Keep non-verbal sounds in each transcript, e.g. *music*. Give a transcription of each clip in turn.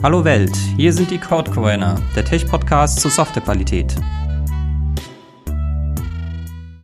Hallo Welt, hier sind die Codecoiner, der Tech-Podcast zur Softwarequalität.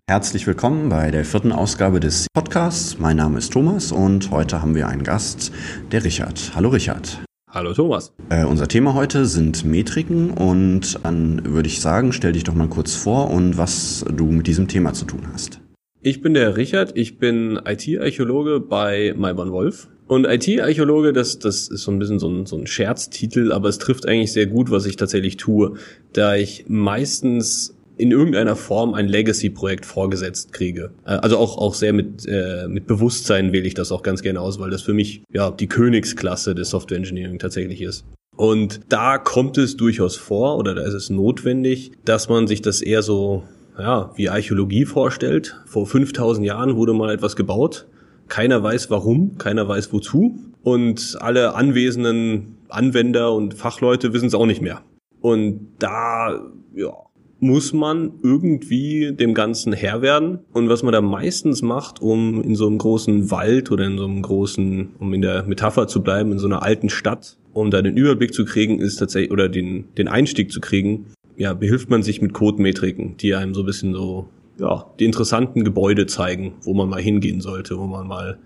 Herzlich willkommen bei der vierten Ausgabe des Podcasts. Mein Name ist Thomas und heute haben wir einen Gast, der Richard. Hallo Richard. Hallo Thomas. Äh, unser Thema heute sind Metriken und dann würde ich sagen, stell dich doch mal kurz vor und was du mit diesem Thema zu tun hast. Ich bin der Richard, ich bin IT-Archäologe bei Maiban Wolf. Und IT-Archäologe, das, das ist so ein bisschen so ein, so ein Scherztitel, aber es trifft eigentlich sehr gut, was ich tatsächlich tue, da ich meistens in irgendeiner Form ein Legacy-Projekt vorgesetzt kriege. Äh, also auch, auch sehr mit, äh, mit Bewusstsein wähle ich das auch ganz gerne aus, weil das für mich ja die Königsklasse des Software Engineering tatsächlich ist. Und da kommt es durchaus vor oder da ist es notwendig, dass man sich das eher so ja, wie Archäologie vorstellt. Vor 5000 Jahren wurde mal etwas gebaut. Keiner weiß warum, keiner weiß wozu. Und alle anwesenden Anwender und Fachleute wissen es auch nicht mehr. Und da, ja, muss man irgendwie dem Ganzen Herr werden. Und was man da meistens macht, um in so einem großen Wald oder in so einem großen, um in der Metapher zu bleiben, in so einer alten Stadt, um da den Überblick zu kriegen, ist tatsächlich, oder den, den Einstieg zu kriegen, ja, behilft man sich mit Codemetriken, die einem so ein bisschen so, ja, die interessanten Gebäude zeigen, wo man mal hingehen sollte, wo man mal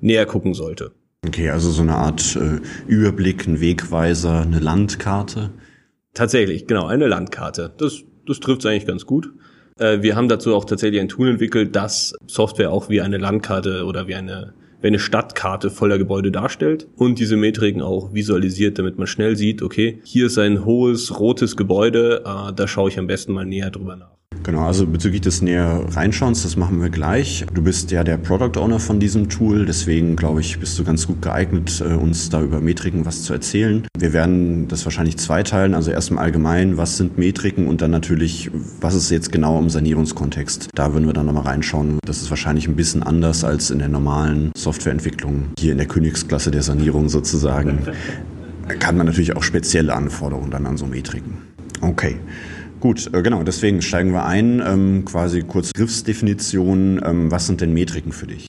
näher gucken sollte. Okay, also so eine Art äh, Überblick, ein Wegweiser, eine Landkarte. Tatsächlich, genau, eine Landkarte. Das, das trifft eigentlich ganz gut. Äh, wir haben dazu auch tatsächlich ein Tool entwickelt, das Software auch wie eine Landkarte oder wie eine, wie eine Stadtkarte voller Gebäude darstellt und diese Metriken auch visualisiert, damit man schnell sieht, okay, hier ist ein hohes rotes Gebäude, äh, da schaue ich am besten mal näher drüber nach. Genau, also bezüglich des näher Reinschauens, das machen wir gleich. Du bist ja der Product Owner von diesem Tool, deswegen glaube ich, bist du ganz gut geeignet, äh, uns da über Metriken was zu erzählen. Wir werden das wahrscheinlich zweiteilen, also erstmal allgemein, was sind Metriken und dann natürlich, was ist jetzt genau im Sanierungskontext. Da würden wir dann nochmal reinschauen. Das ist wahrscheinlich ein bisschen anders als in der normalen Softwareentwicklung, hier in der Königsklasse der Sanierung sozusagen. *laughs* Kann man natürlich auch spezielle Anforderungen dann an so Metriken. Okay. Gut, äh, genau, deswegen steigen wir ein, ähm, quasi kurz Griffsdefinition. Ähm, was sind denn Metriken für dich?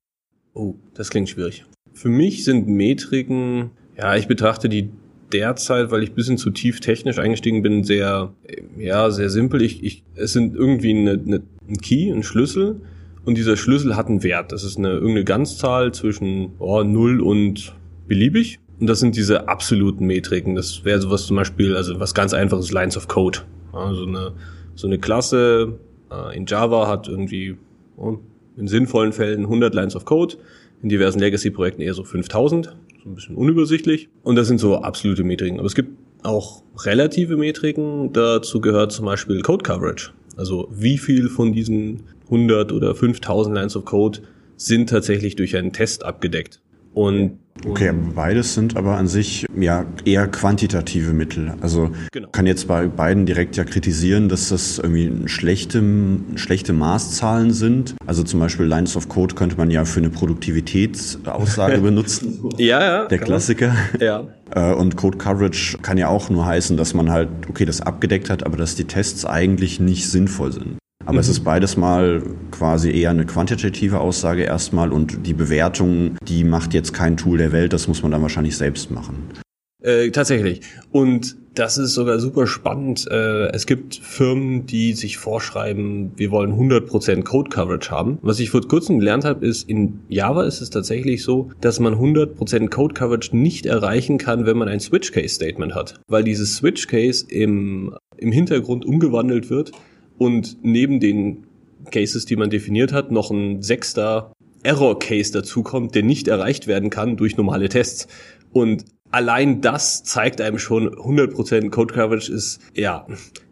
Oh, das klingt schwierig. Für mich sind Metriken, ja, ich betrachte die derzeit, weil ich bisschen zu tief technisch eingestiegen bin, sehr, ja, sehr simpel. Ich, ich, es sind irgendwie eine, eine, ein Key, ein Schlüssel und dieser Schlüssel hat einen Wert. Das ist eine irgendeine Ganzzahl zwischen oh, 0 und beliebig. Und das sind diese absoluten Metriken. Das wäre sowas zum Beispiel, also was ganz einfaches Lines of Code. Also eine, so eine Klasse äh, in Java hat irgendwie oh, in sinnvollen Fällen 100 Lines of Code, in diversen Legacy-Projekten eher so 5000, so ein bisschen unübersichtlich. Und das sind so absolute Metriken. Aber es gibt auch relative Metriken. Dazu gehört zum Beispiel Code Coverage. Also wie viel von diesen 100 oder 5000 Lines of Code sind tatsächlich durch einen Test abgedeckt. Und Okay, beides sind aber an sich ja eher quantitative Mittel. Also genau. kann jetzt bei beiden direkt ja kritisieren, dass das irgendwie schlechte, schlechte Maßzahlen sind. Also zum Beispiel Lines of Code könnte man ja für eine Produktivitätsaussage *laughs* benutzen. Ja, ja. Der Klassiker. Ja. Äh, und Code Coverage kann ja auch nur heißen, dass man halt, okay, das abgedeckt hat, aber dass die Tests eigentlich nicht sinnvoll sind. Aber mhm. es ist beides mal quasi eher eine quantitative Aussage erstmal und die Bewertung, die macht jetzt kein Tool der Welt, das muss man dann wahrscheinlich selbst machen. Äh, tatsächlich. Und das ist sogar super spannend. Äh, es gibt Firmen, die sich vorschreiben, wir wollen 100% Code Coverage haben. Was ich vor kurzem gelernt habe, ist, in Java ist es tatsächlich so, dass man 100% Code Coverage nicht erreichen kann, wenn man ein Switch Case Statement hat. Weil dieses Switch Case im, im Hintergrund umgewandelt wird und neben den Cases, die man definiert hat, noch ein sechster Error Case dazukommt, der nicht erreicht werden kann durch normale Tests. Und allein das zeigt einem schon, 100% Code Coverage ist ja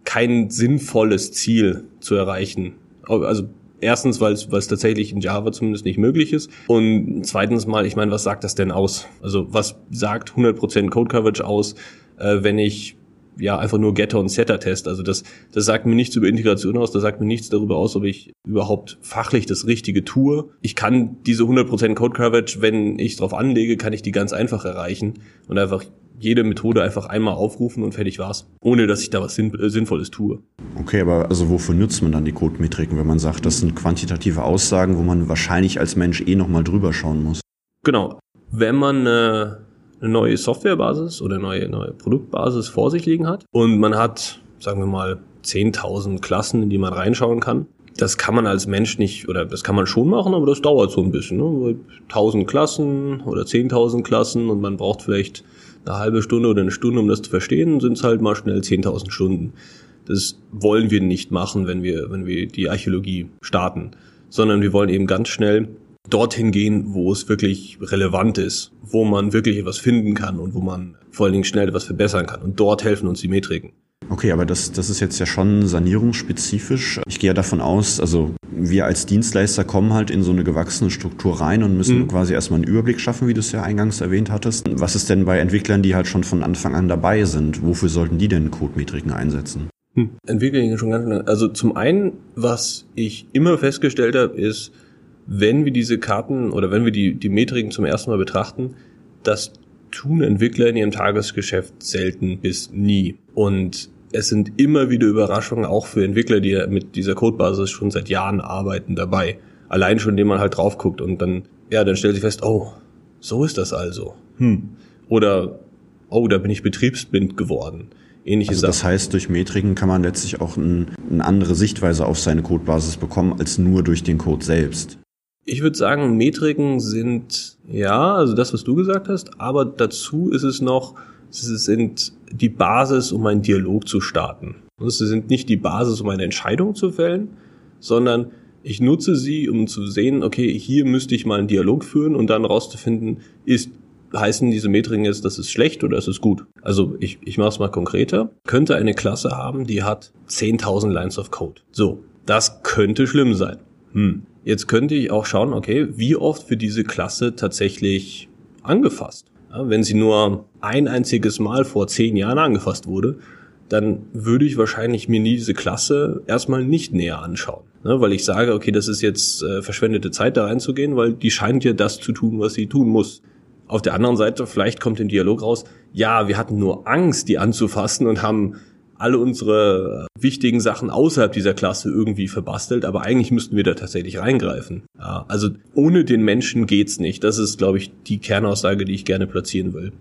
kein sinnvolles Ziel zu erreichen. Also erstens, weil es, weil es tatsächlich in Java zumindest nicht möglich ist. Und zweitens mal, ich meine, was sagt das denn aus? Also was sagt 100% Code Coverage aus, äh, wenn ich ja einfach nur Getter und Setter Test. Also das, das sagt mir nichts über Integration aus, das sagt mir nichts darüber aus, ob ich überhaupt fachlich das Richtige tue. Ich kann diese 100% Code Coverage, wenn ich drauf anlege, kann ich die ganz einfach erreichen und einfach jede Methode einfach einmal aufrufen und fertig war's, ohne dass ich da was Sinn, äh, Sinnvolles tue. Okay, aber also wofür nutzt man dann die Codemetriken, wenn man sagt, das sind quantitative Aussagen, wo man wahrscheinlich als Mensch eh nochmal drüber schauen muss? Genau. Wenn man äh, eine neue Softwarebasis oder neue, neue Produktbasis vor sich liegen hat und man hat, sagen wir mal, 10.000 Klassen, in die man reinschauen kann. Das kann man als Mensch nicht, oder das kann man schon machen, aber das dauert so ein bisschen. Ne? 1000 Klassen oder 10.000 Klassen und man braucht vielleicht eine halbe Stunde oder eine Stunde, um das zu verstehen, sind es halt mal schnell 10.000 Stunden. Das wollen wir nicht machen, wenn wir, wenn wir die Archäologie starten, sondern wir wollen eben ganz schnell dorthin gehen, wo es wirklich relevant ist, wo man wirklich etwas finden kann und wo man vor allen Dingen schnell etwas verbessern kann. Und dort helfen uns die Metriken. Okay, aber das, das ist jetzt ja schon sanierungsspezifisch. Ich gehe ja davon aus, also wir als Dienstleister kommen halt in so eine gewachsene Struktur rein und müssen mhm. quasi erstmal einen Überblick schaffen, wie du es ja eingangs erwähnt hattest. Was ist denn bei Entwicklern, die halt schon von Anfang an dabei sind? Wofür sollten die denn Codemetriken einsetzen? Hm. Entwickler schon ganz lange. Also zum einen, was ich immer festgestellt habe, ist, wenn wir diese Karten oder wenn wir die, die Metriken zum ersten Mal betrachten, das tun Entwickler in ihrem Tagesgeschäft selten bis nie. Und es sind immer wieder Überraschungen, auch für Entwickler, die mit dieser Codebasis schon seit Jahren arbeiten, dabei. Allein schon, indem man halt drauf guckt und dann, ja, dann stellt sich fest, oh, so ist das also. Hm. Oder, oh, da bin ich betriebsblind geworden. Ähnliche also das heißt, durch Metriken kann man letztlich auch ein, eine andere Sichtweise auf seine Codebasis bekommen, als nur durch den Code selbst. Ich würde sagen, Metriken sind, ja, also das, was du gesagt hast, aber dazu ist es noch, sie sind die Basis, um einen Dialog zu starten. Und sie sind nicht die Basis, um eine Entscheidung zu fällen, sondern ich nutze sie, um zu sehen, okay, hier müsste ich mal einen Dialog führen und dann rauszufinden, ist heißen diese Metriken jetzt, das ist schlecht oder ist es gut? Also ich, ich mache es mal konkreter. Könnte eine Klasse haben, die hat 10.000 Lines of Code. So, das könnte schlimm sein. Hm. Jetzt könnte ich auch schauen, okay, wie oft für diese Klasse tatsächlich angefasst. Ja, wenn sie nur ein einziges Mal vor zehn Jahren angefasst wurde, dann würde ich wahrscheinlich mir diese Klasse erstmal nicht näher anschauen. Ne, weil ich sage, okay, das ist jetzt äh, verschwendete Zeit da reinzugehen, weil die scheint ja das zu tun, was sie tun muss. Auf der anderen Seite, vielleicht kommt im Dialog raus, ja, wir hatten nur Angst, die anzufassen und haben alle unsere wichtigen Sachen außerhalb dieser Klasse irgendwie verbastelt, aber eigentlich müssten wir da tatsächlich reingreifen. Ja, also ohne den Menschen geht's nicht. Das ist, glaube ich, die Kernaussage, die ich gerne platzieren will.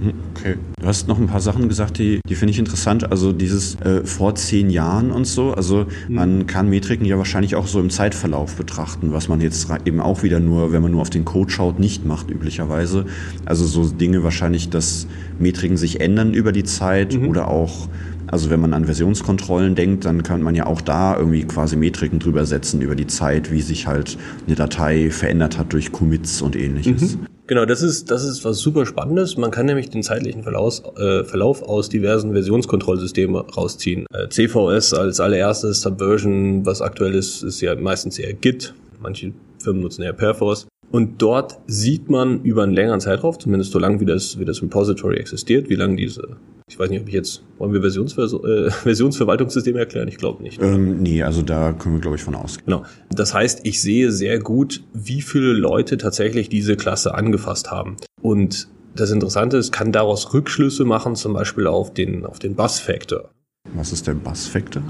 Hm, okay. Du hast noch ein paar Sachen gesagt, die, die finde ich interessant. Also dieses äh, vor zehn Jahren und so. Also mhm. man kann Metriken ja wahrscheinlich auch so im Zeitverlauf betrachten, was man jetzt eben auch wieder nur, wenn man nur auf den Code schaut, nicht macht üblicherweise. Also so Dinge wahrscheinlich, dass Metriken sich ändern über die Zeit mhm. oder auch also wenn man an Versionskontrollen denkt, dann kann man ja auch da irgendwie quasi Metriken drüber setzen über die Zeit, wie sich halt eine Datei verändert hat durch Commits und ähnliches. Mhm. Genau, das ist, das ist was super Spannendes. Man kann nämlich den zeitlichen Verlauf, äh, Verlauf aus diversen Versionskontrollsystemen rausziehen. Äh, CVS als allererstes, Subversion, was aktuell ist, ist ja meistens eher Git. Manche Firmen nutzen eher Perforce. Und dort sieht man über einen längeren Zeitraum, zumindest so lange wie das, wie das Repository existiert, wie lange diese ich weiß nicht, ob ich jetzt, wollen wir Versionsver äh, *laughs* Versionsverwaltungssysteme erklären? Ich glaube nicht. Ähm, nee, also da können wir, glaube ich, von ausgehen. Genau. Das heißt, ich sehe sehr gut, wie viele Leute tatsächlich diese Klasse angefasst haben. Und das Interessante ist, kann daraus Rückschlüsse machen, zum Beispiel auf den, auf den Bus-Factor. Was ist der Bus-Factor?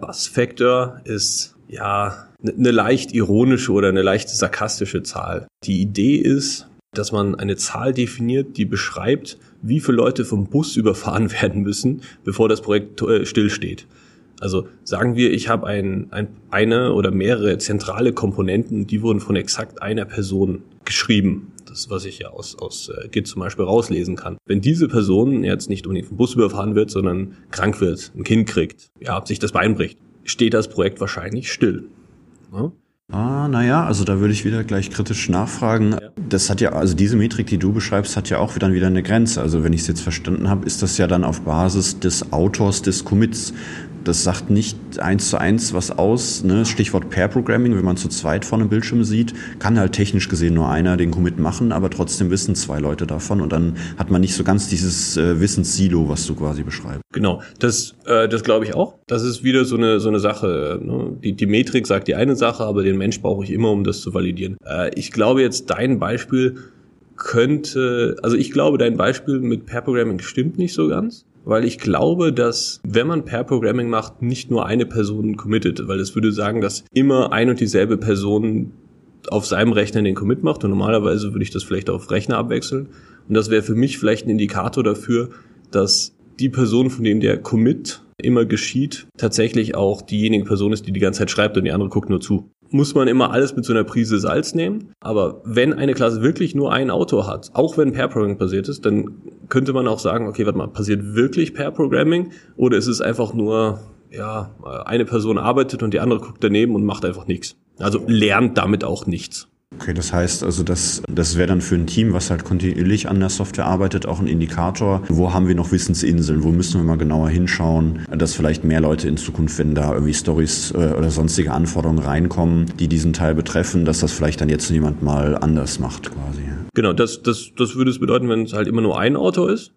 Bus-Factor ist, ja, eine ne leicht ironische oder eine leicht sarkastische Zahl. Die Idee ist, dass man eine Zahl definiert, die beschreibt, wie viele Leute vom Bus *laughs* überfahren werden müssen, bevor das Projekt äh, stillsteht. Also sagen wir, ich habe ein, ein, eine oder mehrere zentrale Komponenten, die wurden von exakt einer Person geschrieben. Das, was ich ja aus, aus äh, Git zum Beispiel rauslesen kann. Wenn diese Person jetzt nicht unbedingt vom Bus überfahren wird, sondern krank wird, ein Kind kriegt, ja, sich das Bein bricht, steht das Projekt wahrscheinlich still. Ja? Ah, naja, also da würde ich wieder gleich kritisch nachfragen. Ja. Das hat ja, also diese Metrik, die du beschreibst, hat ja auch wieder wieder eine Grenze. Also wenn ich es jetzt verstanden habe, ist das ja dann auf Basis des Autors des Commits das sagt nicht eins zu eins was aus. Ne? Stichwort Pair Programming, wenn man zu zweit vor einem Bildschirm sieht, kann halt technisch gesehen nur einer den Commit machen, aber trotzdem wissen zwei Leute davon und dann hat man nicht so ganz dieses äh, Wissenssilo, was du quasi beschreibst. Genau, das, äh, das glaube ich auch. Das ist wieder so eine so eine Sache. Ne? Die, die Metrik sagt die eine Sache, aber den Mensch brauche ich immer, um das zu validieren. Äh, ich glaube jetzt dein Beispiel könnte, also ich glaube, dein Beispiel mit Pair Programming stimmt nicht so ganz weil ich glaube, dass wenn man Pair Programming macht, nicht nur eine Person committet, weil es würde sagen, dass immer ein und dieselbe Person auf seinem Rechner den Commit macht und normalerweise würde ich das vielleicht auf Rechner abwechseln Und das wäre für mich vielleicht ein Indikator dafür, dass die Person, von dem der Commit immer geschieht, tatsächlich auch diejenige Person ist, die die ganze Zeit schreibt und die andere guckt nur zu. Muss man immer alles mit so einer Prise Salz nehmen. Aber wenn eine Klasse wirklich nur einen Autor hat, auch wenn Pair Programming passiert ist, dann könnte man auch sagen, okay, warte mal, passiert wirklich Pair Programming oder ist es einfach nur, ja, eine Person arbeitet und die andere guckt daneben und macht einfach nichts. Also lernt damit auch nichts. Okay, das heißt also, das, das wäre dann für ein Team, was halt kontinuierlich an der Software arbeitet, auch ein Indikator. Wo haben wir noch Wissensinseln? Wo müssen wir mal genauer hinschauen, dass vielleicht mehr Leute in Zukunft, wenn da irgendwie Stories äh, oder sonstige Anforderungen reinkommen, die diesen Teil betreffen, dass das vielleicht dann jetzt jemand mal anders macht quasi. Genau, das, das, das würde es bedeuten, wenn es halt immer nur ein Autor ist.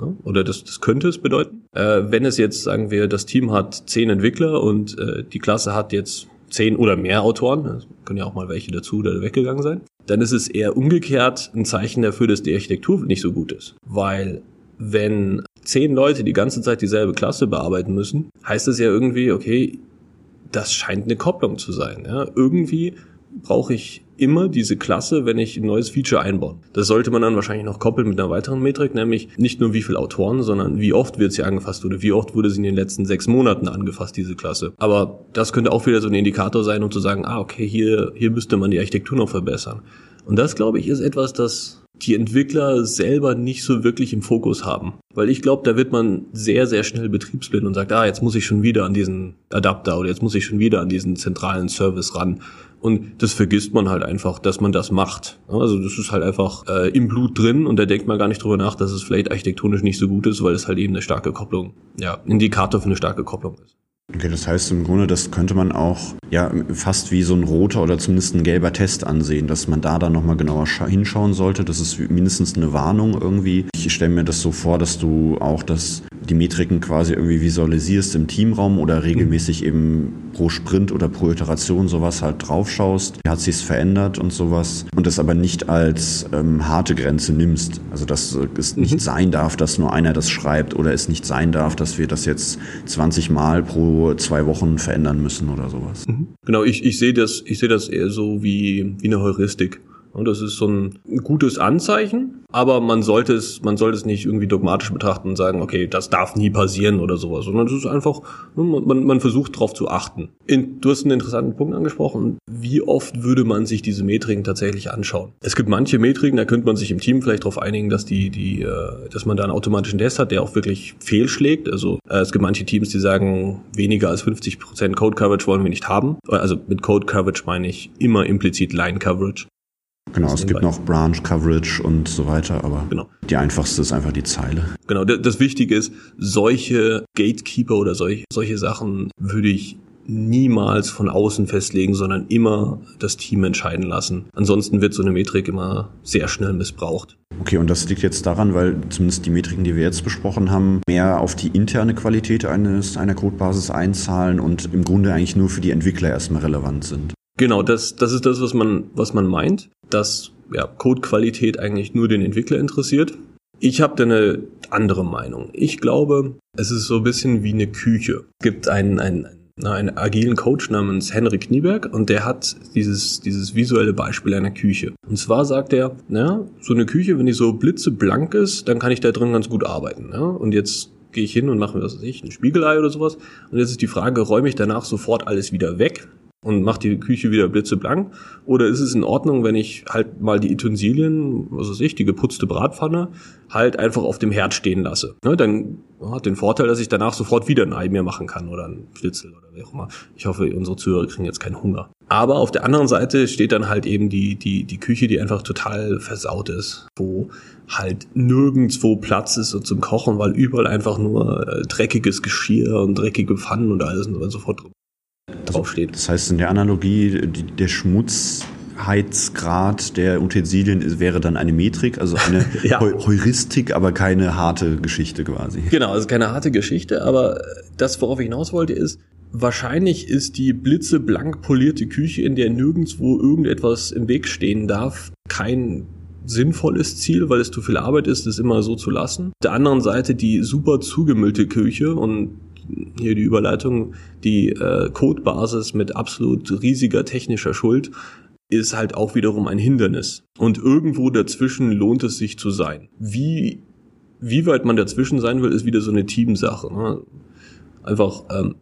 Ne? Oder das, das könnte es bedeuten. Äh, wenn es jetzt, sagen wir, das Team hat zehn Entwickler und äh, die Klasse hat jetzt zehn oder mehr Autoren, es können ja auch mal welche dazu oder weggegangen sein, dann ist es eher umgekehrt ein Zeichen dafür, dass die Architektur nicht so gut ist. Weil wenn zehn Leute die ganze Zeit dieselbe Klasse bearbeiten müssen, heißt es ja irgendwie, okay, das scheint eine Kopplung zu sein. Ja? Irgendwie brauche ich immer diese Klasse, wenn ich ein neues Feature einbaue. Das sollte man dann wahrscheinlich noch koppeln mit einer weiteren Metrik, nämlich nicht nur wie viele Autoren, sondern wie oft wird sie angefasst oder wie oft wurde sie in den letzten sechs Monaten angefasst, diese Klasse. Aber das könnte auch wieder so ein Indikator sein, um zu sagen, ah, okay, hier, hier müsste man die Architektur noch verbessern. Und das, glaube ich, ist etwas, das die Entwickler selber nicht so wirklich im Fokus haben. Weil ich glaube, da wird man sehr, sehr schnell betriebsblind und sagt, ah, jetzt muss ich schon wieder an diesen Adapter oder jetzt muss ich schon wieder an diesen zentralen Service ran. Und das vergisst man halt einfach, dass man das macht. Also das ist halt einfach äh, im Blut drin und da denkt man gar nicht drüber nach, dass es vielleicht architektonisch nicht so gut ist, weil es halt eben eine starke Kopplung, ja, Indikator für eine starke Kopplung ist. Okay, das heißt im Grunde, das könnte man auch ja fast wie so ein roter oder zumindest ein gelber Test ansehen, dass man da dann nochmal genauer hinschauen sollte. Das ist mindestens eine Warnung irgendwie. Ich stelle mir das so vor, dass du auch das die Metriken quasi irgendwie visualisierst im Teamraum oder regelmäßig eben pro Sprint oder pro Iteration sowas halt draufschaust, wie hat sich's verändert und sowas und das aber nicht als ähm, harte Grenze nimmst. Also dass es nicht mhm. sein darf, dass nur einer das schreibt oder es nicht sein darf, dass wir das jetzt 20 Mal pro zwei Wochen verändern müssen oder sowas. Mhm. Genau, ich, ich sehe das, ich sehe das eher so wie, wie eine Heuristik. Und das ist so ein gutes Anzeichen, aber man sollte es, man sollte es nicht irgendwie dogmatisch betrachten und sagen, okay, das darf nie passieren oder sowas, sondern es ist einfach, ne, man, man versucht darauf zu achten. In, du hast einen interessanten Punkt angesprochen. Wie oft würde man sich diese Metriken tatsächlich anschauen? Es gibt manche Metriken, da könnte man sich im Team vielleicht darauf einigen, dass die, die, äh, dass man da einen automatischen Test hat, der auch wirklich fehlschlägt. Also äh, es gibt manche Teams, die sagen, weniger als 50% Code Coverage wollen wir nicht haben. Also mit Code Coverage meine ich immer implizit Line Coverage. Genau, es gibt noch Branch Coverage und so weiter, aber genau. die einfachste ist einfach die Zeile. Genau, das Wichtige ist, solche Gatekeeper oder solche, solche Sachen würde ich niemals von außen festlegen, sondern immer das Team entscheiden lassen. Ansonsten wird so eine Metrik immer sehr schnell missbraucht. Okay, und das liegt jetzt daran, weil zumindest die Metriken, die wir jetzt besprochen haben, mehr auf die interne Qualität eines, einer Codebasis einzahlen und im Grunde eigentlich nur für die Entwickler erstmal relevant sind. Genau, das, das ist das, was man, was man meint, dass ja, Codequalität eigentlich nur den Entwickler interessiert. Ich habe da eine andere Meinung. Ich glaube, es ist so ein bisschen wie eine Küche. Es gibt einen, einen, einen agilen Coach namens Henrik Nieberg und der hat dieses, dieses visuelle Beispiel einer Küche. Und zwar sagt er, na, so eine Küche, wenn die so blitzeblank ist, dann kann ich da drin ganz gut arbeiten. Ja? Und jetzt gehe ich hin und mache mir, was weiß ich, ein Spiegelei oder sowas. Und jetzt ist die Frage, räume ich danach sofort alles wieder weg? Und mache die Küche wieder blitzeblank? Oder ist es in Ordnung, wenn ich halt mal die Utensilien, was weiß ich, die geputzte Bratpfanne, halt einfach auf dem Herd stehen lasse? Ne, dann hat den Vorteil, dass ich danach sofort wieder ein Ei mir machen kann oder ein Schnitzel oder wie auch immer. Ich hoffe, unsere Zuhörer kriegen jetzt keinen Hunger. Aber auf der anderen Seite steht dann halt eben die, die, die Küche, die einfach total versaut ist, wo halt nirgendwo Platz ist so zum Kochen, weil überall einfach nur äh, dreckiges Geschirr und dreckige Pfannen und alles und so fort draufsteht. Das heißt, in der Analogie, die, der Schmutzheitsgrad der Utensilien wäre dann eine Metrik, also eine *laughs* ja. Heuristik, aber keine harte Geschichte quasi. Genau, also keine harte Geschichte, aber das, worauf ich hinaus wollte, ist, wahrscheinlich ist die blitzeblank polierte Küche, in der nirgendwo irgendetwas im Weg stehen darf, kein sinnvolles Ziel, weil es zu viel Arbeit ist, es immer so zu lassen. Auf der anderen Seite die super zugemüllte Küche und hier die Überleitung, die äh, Codebasis mit absolut riesiger technischer Schuld ist halt auch wiederum ein Hindernis. Und irgendwo dazwischen lohnt es sich zu sein. Wie, wie weit man dazwischen sein will, ist wieder so eine Teamsache. Ne? Einfach, ähm,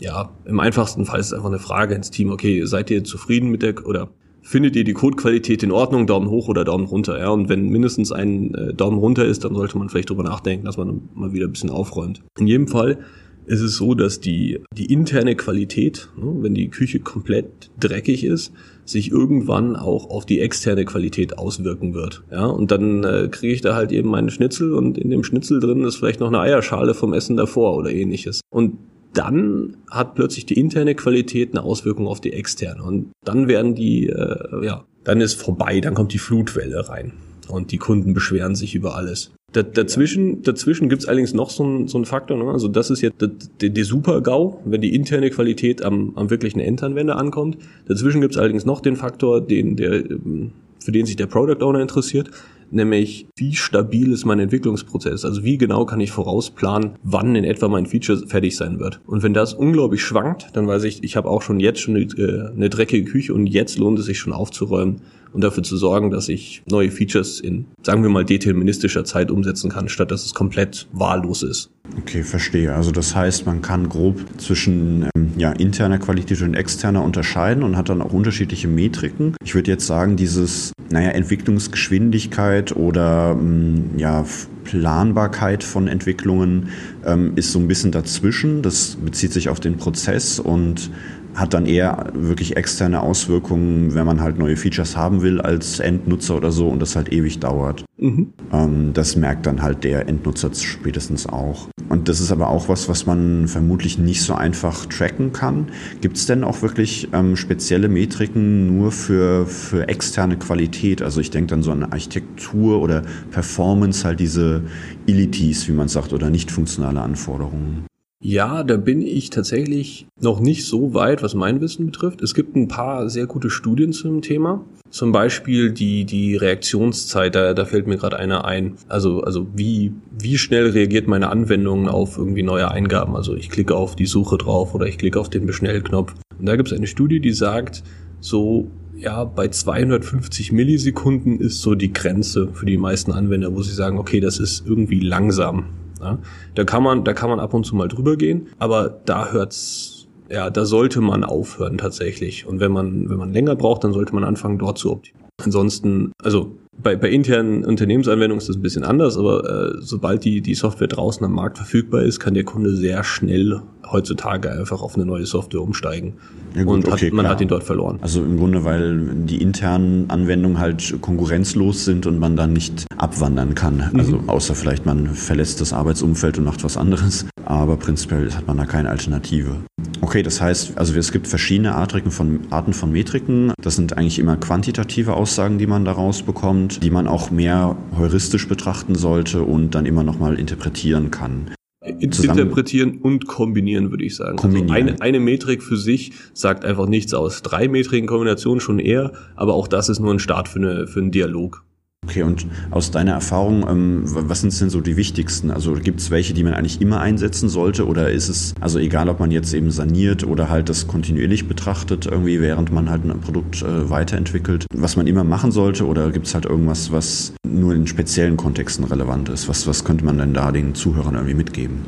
ja, im einfachsten Fall ist es einfach eine Frage ins Team, okay, seid ihr zufrieden mit der, oder findet ihr die Codequalität in Ordnung, Daumen hoch oder Daumen runter, ja, und wenn mindestens ein äh, Daumen runter ist, dann sollte man vielleicht drüber nachdenken, dass man mal wieder ein bisschen aufräumt. In jedem Fall ist es so, dass die, die interne Qualität, ne, wenn die Küche komplett dreckig ist, sich irgendwann auch auf die externe Qualität auswirken wird. Ja, und dann äh, kriege ich da halt eben meinen Schnitzel und in dem Schnitzel drin ist vielleicht noch eine Eierschale vom Essen davor oder ähnliches. Und dann hat plötzlich die interne Qualität eine Auswirkung auf die externe. Und dann werden die, äh, ja, dann ist vorbei, dann kommt die Flutwelle rein. Und die Kunden beschweren sich über alles. Da, dazwischen dazwischen gibt's allerdings noch so einen so einen Faktor. Ne? Also das ist jetzt der, der Super-GAU, wenn die interne Qualität am, am wirklichen Endanwender ankommt. Dazwischen gibt's allerdings noch den Faktor, den der, ähm, für den sich der Product Owner interessiert nämlich wie stabil ist mein Entwicklungsprozess? Also wie genau kann ich vorausplanen, wann in etwa mein Feature fertig sein wird? Und wenn das unglaublich schwankt, dann weiß ich, ich habe auch schon jetzt schon eine, äh, eine dreckige Küche und jetzt lohnt es sich schon aufzuräumen und dafür zu sorgen, dass ich neue Features in, sagen wir mal, deterministischer Zeit umsetzen kann, statt dass es komplett wahllos ist. Okay, verstehe. Also das heißt, man kann grob zwischen ähm, ja, interner Qualität und externer unterscheiden und hat dann auch unterschiedliche Metriken. Ich würde jetzt sagen, dieses, naja, Entwicklungsgeschwindigkeit oder ähm, ja, Planbarkeit von Entwicklungen ähm, ist so ein bisschen dazwischen. Das bezieht sich auf den Prozess und hat dann eher wirklich externe Auswirkungen, wenn man halt neue Features haben will als Endnutzer oder so und das halt ewig dauert. Mhm. Ähm, das merkt dann halt der Endnutzer spätestens auch. Und das ist aber auch was, was man vermutlich nicht so einfach tracken kann. Gibt es denn auch wirklich ähm, spezielle Metriken nur für, für externe Qualität? Also ich denke dann so an Architektur oder Performance, halt diese Illities, wie man sagt, oder nicht funktionale Anforderungen. Ja, da bin ich tatsächlich noch nicht so weit, was mein Wissen betrifft. Es gibt ein paar sehr gute Studien zum Thema. Zum Beispiel die, die Reaktionszeit, da, da fällt mir gerade einer ein. Also, also wie, wie schnell reagiert meine Anwendung auf irgendwie neue Eingaben? Also ich klicke auf die Suche drauf oder ich klicke auf den Beschnellknopf. Und da gibt es eine Studie, die sagt, so ja, bei 250 Millisekunden ist so die Grenze für die meisten Anwender, wo sie sagen, okay, das ist irgendwie langsam. Ja? Da kann man, da kann man ab und zu mal drüber gehen, aber da hört's, ja, da sollte man aufhören tatsächlich. Und wenn man, wenn man länger braucht, dann sollte man anfangen, dort zu optimieren. Ansonsten, also bei, bei internen Unternehmensanwendungen ist das ein bisschen anders, aber äh, sobald die, die Software draußen am Markt verfügbar ist, kann der Kunde sehr schnell heutzutage einfach auf eine neue Software umsteigen. Ja gut, und okay, hat, man klar. hat ihn dort verloren. Also im Grunde, weil die internen Anwendungen halt konkurrenzlos sind und man dann nicht abwandern kann. Mhm. Also außer vielleicht man verlässt das Arbeitsumfeld und macht was anderes. Aber prinzipiell hat man da keine Alternative. Okay, das heißt, also es gibt verschiedene Arten von, Arten von Metriken. Das sind eigentlich immer quantitative Aussagen, die man daraus bekommt, die man auch mehr heuristisch betrachten sollte und dann immer nochmal interpretieren kann. Interpretieren und kombinieren, würde ich sagen. Also kombinieren. Also eine, eine Metrik für sich sagt einfach nichts aus. Drei Metriken Kombination schon eher, aber auch das ist nur ein Start für, eine, für einen Dialog. Okay, und aus deiner Erfahrung, ähm, was sind denn so die wichtigsten? Also gibt es welche, die man eigentlich immer einsetzen sollte? Oder ist es, also egal, ob man jetzt eben saniert oder halt das kontinuierlich betrachtet, irgendwie während man halt ein Produkt äh, weiterentwickelt, was man immer machen sollte? Oder gibt es halt irgendwas, was nur in speziellen Kontexten relevant ist? Was, was könnte man denn da den Zuhörern irgendwie mitgeben?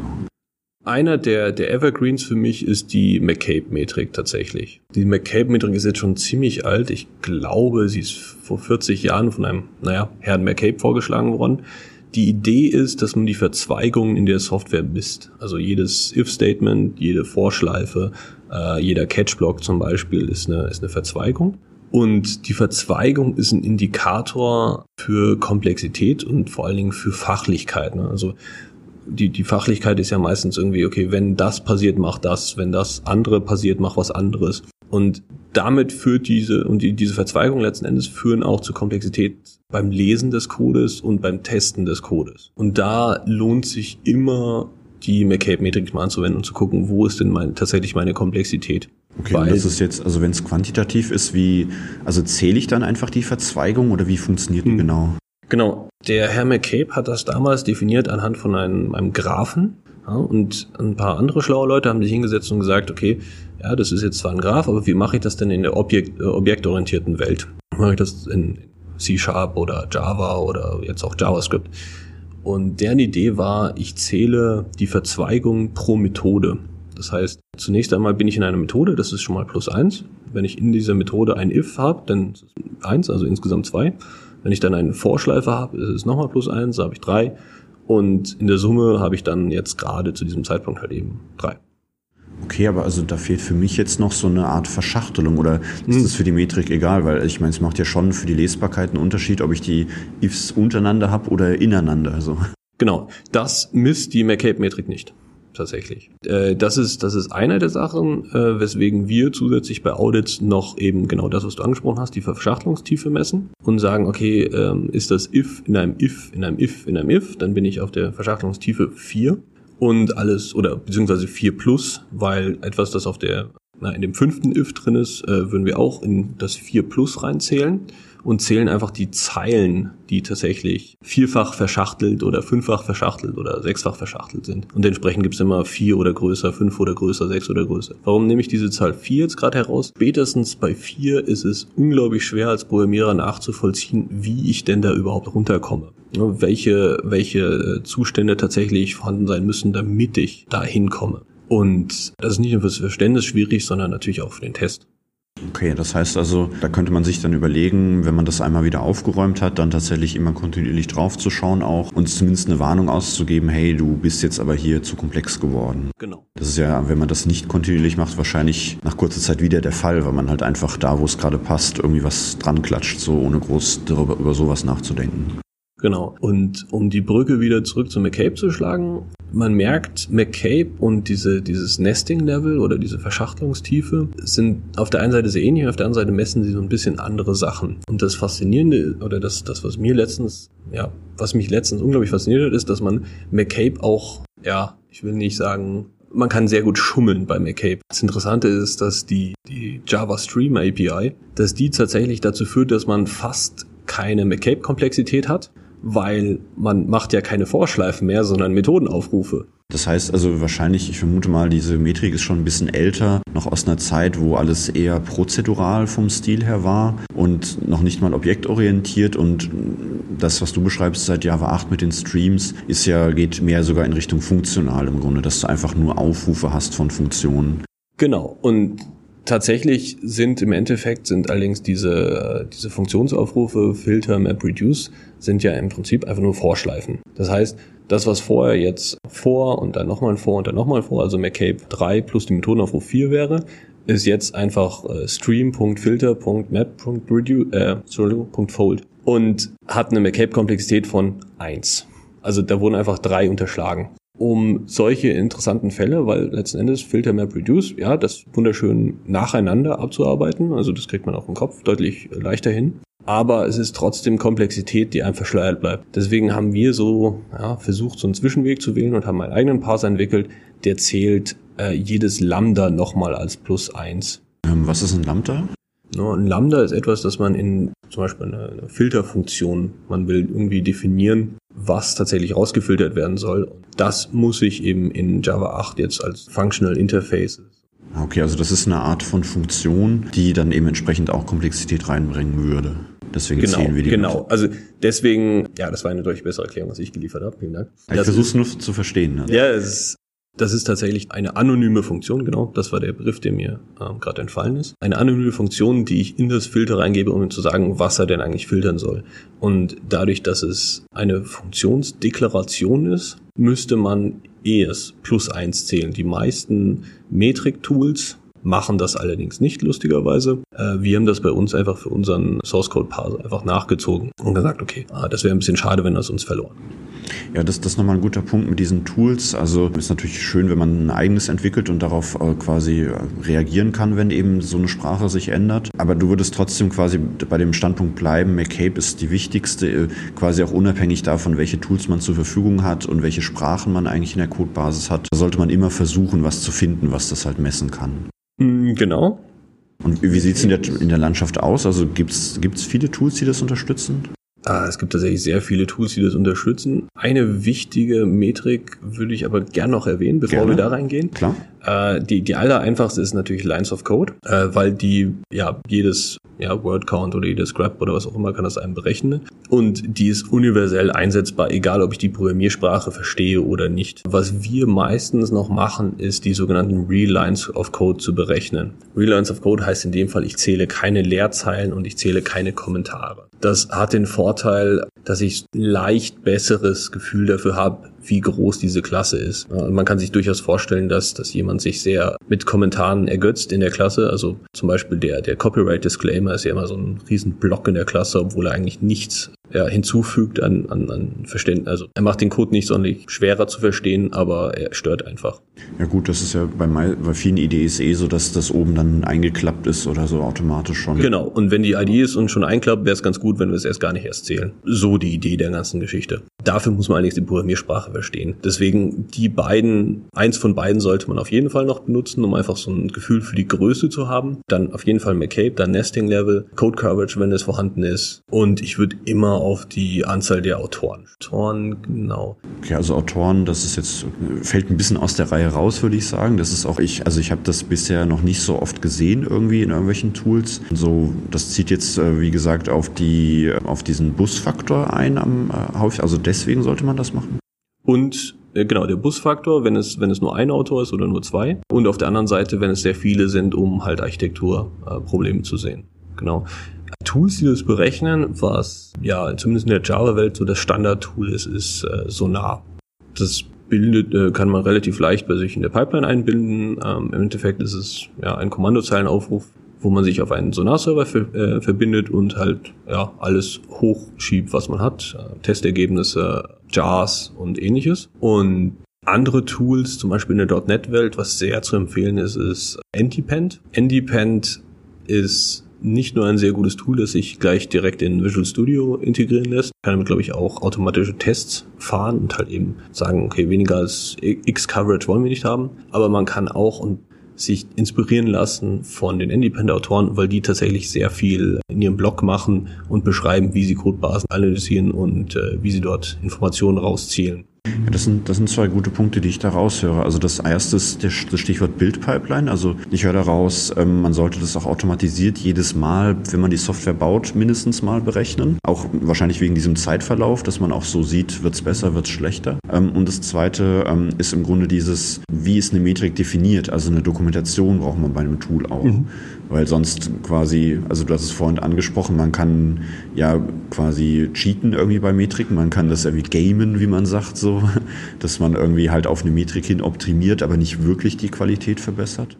Einer der, der Evergreens für mich ist die McCabe-Metrik tatsächlich. Die McCabe-Metrik ist jetzt schon ziemlich alt. Ich glaube, sie ist vor 40 Jahren von einem, naja, Herrn McCabe vorgeschlagen worden. Die Idee ist, dass man die Verzweigungen in der Software misst. Also jedes If-Statement, jede Vorschleife, äh, jeder Catch-Block zum Beispiel ist eine, ist eine Verzweigung. Und die Verzweigung ist ein Indikator für Komplexität und vor allen Dingen für Fachlichkeit. Ne? Also die, die Fachlichkeit ist ja meistens irgendwie, okay, wenn das passiert, mach das, wenn das andere passiert, mach was anderes. Und damit führt diese, und die, diese Verzweigung letzten Endes führen auch zur Komplexität beim Lesen des Codes und beim Testen des Codes. Und da lohnt sich immer die McCabe-Metrik mal anzuwenden und zu gucken, wo ist denn mein, tatsächlich meine Komplexität. Okay, Weil, das ist jetzt, also wenn es quantitativ ist, wie, also zähle ich dann einfach die Verzweigung oder wie funktioniert die hm. genau? Genau. Der Herr McCabe hat das damals definiert anhand von einem, einem Graphen. Ja, und ein paar andere schlaue Leute haben sich hingesetzt und gesagt, okay, ja, das ist jetzt zwar ein Graph, aber wie mache ich das denn in der Objekt, äh, objektorientierten Welt? Mache ich das in C-Sharp oder Java oder jetzt auch JavaScript? Und deren Idee war, ich zähle die Verzweigung pro Methode. Das heißt, zunächst einmal bin ich in einer Methode, das ist schon mal plus eins. Wenn ich in dieser Methode ein if habe, dann eins, also insgesamt zwei. Wenn ich dann eine Vorschleife habe, ist es nochmal plus eins, da habe ich drei. Und in der Summe habe ich dann jetzt gerade zu diesem Zeitpunkt halt eben drei. Okay, aber also da fehlt für mich jetzt noch so eine Art Verschachtelung oder ist hm. das für die Metrik egal? Weil ich meine, es macht ja schon für die Lesbarkeit einen Unterschied, ob ich die Ifs untereinander habe oder ineinander. Also. Genau, das misst die McCabe-Metrik nicht tatsächlich. Äh, das ist das ist eine der Sachen, äh, weswegen wir zusätzlich bei Audits noch eben genau das, was du angesprochen hast, die Verschachtelungstiefe messen und sagen, okay, ähm, ist das if in einem if in einem if in einem if, dann bin ich auf der Verschachtelungstiefe 4 und alles oder beziehungsweise 4 plus, weil etwas, das auf der na, in dem fünften if drin ist, äh, würden wir auch in das 4 plus reinzählen und zählen einfach die Zeilen, die tatsächlich vierfach verschachtelt oder fünffach verschachtelt oder sechsfach verschachtelt sind. Und entsprechend gibt es immer vier oder größer, fünf oder größer, sechs oder größer. Warum nehme ich diese Zahl vier jetzt gerade heraus? Spätestens bei vier ist es unglaublich schwer als Programmierer nachzuvollziehen, wie ich denn da überhaupt runterkomme. Welche, welche Zustände tatsächlich vorhanden sein müssen, damit ich da hinkomme. Und das ist nicht nur fürs Verständnis schwierig, sondern natürlich auch für den Test. Okay, das heißt also, da könnte man sich dann überlegen, wenn man das einmal wieder aufgeräumt hat, dann tatsächlich immer kontinuierlich drauf zu schauen auch und zumindest eine Warnung auszugeben, hey, du bist jetzt aber hier zu komplex geworden. Genau. Das ist ja, wenn man das nicht kontinuierlich macht, wahrscheinlich nach kurzer Zeit wieder der Fall, weil man halt einfach da, wo es gerade passt, irgendwie was dran klatscht, so ohne groß darüber, über sowas nachzudenken. Genau. Und um die Brücke wieder zurück zu McCabe zu schlagen, man merkt, McCabe und diese, dieses Nesting-Level oder diese Verschachtelungstiefe sind auf der einen Seite sehr ähnlich, auf der anderen Seite messen sie so ein bisschen andere Sachen. Und das Faszinierende oder das, das was mir letztens, ja, was mich letztens unglaublich fasziniert hat, ist, dass man McCabe auch, ja, ich will nicht sagen, man kann sehr gut schummeln bei McCabe. Das Interessante ist, dass die, die Java Stream API, dass die tatsächlich dazu führt, dass man fast keine McCabe-Komplexität hat, weil man macht ja keine Vorschleifen mehr, sondern Methodenaufrufe. Das heißt also wahrscheinlich, ich vermute mal, diese Metrik ist schon ein bisschen älter, noch aus einer Zeit, wo alles eher prozedural vom Stil her war und noch nicht mal objektorientiert und das, was du beschreibst seit Java 8 mit den Streams, ist ja, geht mehr sogar in Richtung funktional im Grunde, dass du einfach nur Aufrufe hast von Funktionen. Genau. Und Tatsächlich sind im Endeffekt sind allerdings diese, diese Funktionsaufrufe, Filter, Map, Reduce, sind ja im Prinzip einfach nur Vorschleifen. Das heißt, das, was vorher jetzt vor und dann nochmal vor und dann nochmal vor, also MacCape 3 plus die Methodenaufruf 4 wäre, ist jetzt einfach äh, stream.filter.map.reduce, äh, .fold und hat eine MacCape-Komplexität von 1. Also da wurden einfach drei unterschlagen um solche interessanten Fälle, weil letzten Endes Filter Map Reduce, ja, das wunderschön nacheinander abzuarbeiten, also das kriegt man auf dem Kopf deutlich leichter hin. Aber es ist trotzdem Komplexität, die einem verschleiert bleibt. Deswegen haben wir so ja, versucht, so einen Zwischenweg zu wählen und haben einen eigenen Parser entwickelt, der zählt äh, jedes Lambda nochmal als plus eins. Ähm, was ist ein Lambda? No, ein Lambda ist etwas, das man in zum Beispiel eine, eine Filterfunktion, man will irgendwie definieren, was tatsächlich rausgefiltert werden soll. Das muss ich eben in Java 8 jetzt als Functional Interface Okay, also das ist eine Art von Funktion, die dann eben entsprechend auch Komplexität reinbringen würde. Deswegen genau, zählen wir die. Genau, mit. also deswegen, ja, das war eine deutlich bessere Erklärung, als ich geliefert habe. Vielen Dank. Ich versuche es nur zu verstehen. Ne? Ja, es ist das ist tatsächlich eine anonyme Funktion, genau. Das war der Begriff, der mir ähm, gerade entfallen ist. Eine anonyme Funktion, die ich in das Filter reingebe, um zu sagen, was er denn eigentlich filtern soll. Und dadurch, dass es eine Funktionsdeklaration ist, müsste man ES plus eins zählen. Die meisten Metrik-Tools machen das allerdings nicht, lustigerweise. Äh, wir haben das bei uns einfach für unseren Source Code Parser einfach nachgezogen und gesagt, okay, ah, das wäre ein bisschen schade, wenn das uns verloren. Ja, das, das ist nochmal ein guter Punkt mit diesen Tools. Also ist natürlich schön, wenn man ein eigenes entwickelt und darauf äh, quasi äh, reagieren kann, wenn eben so eine Sprache sich ändert. Aber du würdest trotzdem quasi bei dem Standpunkt bleiben, McCabe ist die wichtigste, äh, quasi auch unabhängig davon, welche Tools man zur Verfügung hat und welche Sprachen man eigentlich in der Codebasis hat. Da sollte man immer versuchen, was zu finden, was das halt messen kann. Mm, genau. Und wie sieht es in der, in der Landschaft aus? Also gibt es viele Tools, die das unterstützen? Ah, es gibt tatsächlich sehr viele Tools, die das unterstützen. Eine wichtige Metrik würde ich aber gern noch erwähnen, bevor Gerne. wir da reingehen. Klar. Äh, die, die aller einfachste ist natürlich Lines of Code, äh, weil die ja jedes ja, Word Count oder jedes Scrap oder was auch immer kann das einem berechnen. Und die ist universell einsetzbar, egal ob ich die Programmiersprache verstehe oder nicht. Was wir meistens noch machen, ist die sogenannten Real Lines of Code zu berechnen. Real Lines of Code heißt in dem Fall, ich zähle keine Leerzeilen und ich zähle keine Kommentare. Das hat den Vorteil, dass ich leicht besseres Gefühl dafür habe, wie groß diese Klasse ist. Man kann sich durchaus vorstellen, dass, dass jemand sich sehr mit Kommentaren ergötzt in der Klasse. Also zum Beispiel der, der Copyright Disclaimer ist ja immer so ein riesen Block in der Klasse, obwohl er eigentlich nichts ja, hinzufügt an, an, an Verständnis. Also er macht den Code nicht sonderlich schwerer zu verstehen, aber er stört einfach. Ja gut, das ist ja bei, bei vielen IDEs eh so, dass das oben dann eingeklappt ist oder so automatisch schon. Genau. Und wenn die ID ist und schon einklappt, wäre es ganz gut, wenn wir es erst gar nicht erst zählen. So die Idee der ganzen Geschichte. Dafür muss man allerdings die Programmiersprache verstehen. Deswegen die beiden, eins von beiden sollte man auf jeden Fall noch benutzen, um einfach so ein Gefühl für die Größe zu haben. Dann auf jeden Fall McCabe, dann Nesting Level, Code Coverage, wenn es vorhanden ist. Und ich würde immer auf die Anzahl der Autoren. Autoren, genau. Okay, also Autoren, das ist jetzt fällt ein bisschen aus der Reihe raus, würde ich sagen. Das ist auch ich, also ich habe das bisher noch nicht so oft gesehen irgendwie in irgendwelchen Tools. So, das zieht jetzt äh, wie gesagt auf die auf diesen Busfaktor ein am äh, Haus. Also deswegen sollte man das machen. Und äh, genau, der Busfaktor, wenn es, wenn es nur ein Autor ist oder nur zwei. Und auf der anderen Seite, wenn es sehr viele sind, um halt Architekturprobleme äh, Probleme zu sehen. Genau. Tools, die das berechnen, was ja zumindest in der Java-Welt so das Standard-Tool ist, ist äh, Sonar. Das bildet, äh, kann man relativ leicht bei sich in der Pipeline einbinden. Ähm, Im Endeffekt ist es ja ein Kommandozeilenaufruf, wo man sich auf einen Sonar-Server ver äh, verbindet und halt ja alles hochschiebt, was man hat. Äh, Testergebnisse, JARs und ähnliches. Und andere Tools, zum Beispiel in der .NET-Welt, was sehr zu empfehlen ist, ist Ndepend. Ndepend ist nicht nur ein sehr gutes Tool, das sich gleich direkt in Visual Studio integrieren lässt, kann damit, glaube ich, auch automatische Tests fahren und halt eben sagen, okay, weniger als X Coverage wollen wir nicht haben. Aber man kann auch und sich inspirieren lassen von den Independent-Autoren, weil die tatsächlich sehr viel in ihrem Blog machen und beschreiben, wie sie Codebasen analysieren und äh, wie sie dort Informationen rausziehen. Ja, das, sind, das sind zwei gute Punkte, die ich da raushöre. Also das erste ist der, das Stichwort Bildpipeline. Also ich höre daraus, ähm, man sollte das auch automatisiert jedes Mal, wenn man die Software baut, mindestens mal berechnen. Auch wahrscheinlich wegen diesem Zeitverlauf, dass man auch so sieht, wird's besser, wird's schlechter. Ähm, und das zweite ähm, ist im Grunde dieses, wie ist eine Metrik definiert? Also eine Dokumentation braucht man bei einem Tool auch. Weil sonst quasi, also du hast es vorhin angesprochen, man kann ja quasi cheaten irgendwie bei Metriken, man kann das irgendwie gamen, wie man sagt, so, *laughs* dass man irgendwie halt auf eine Metrik hin optimiert, aber nicht wirklich die Qualität verbessert.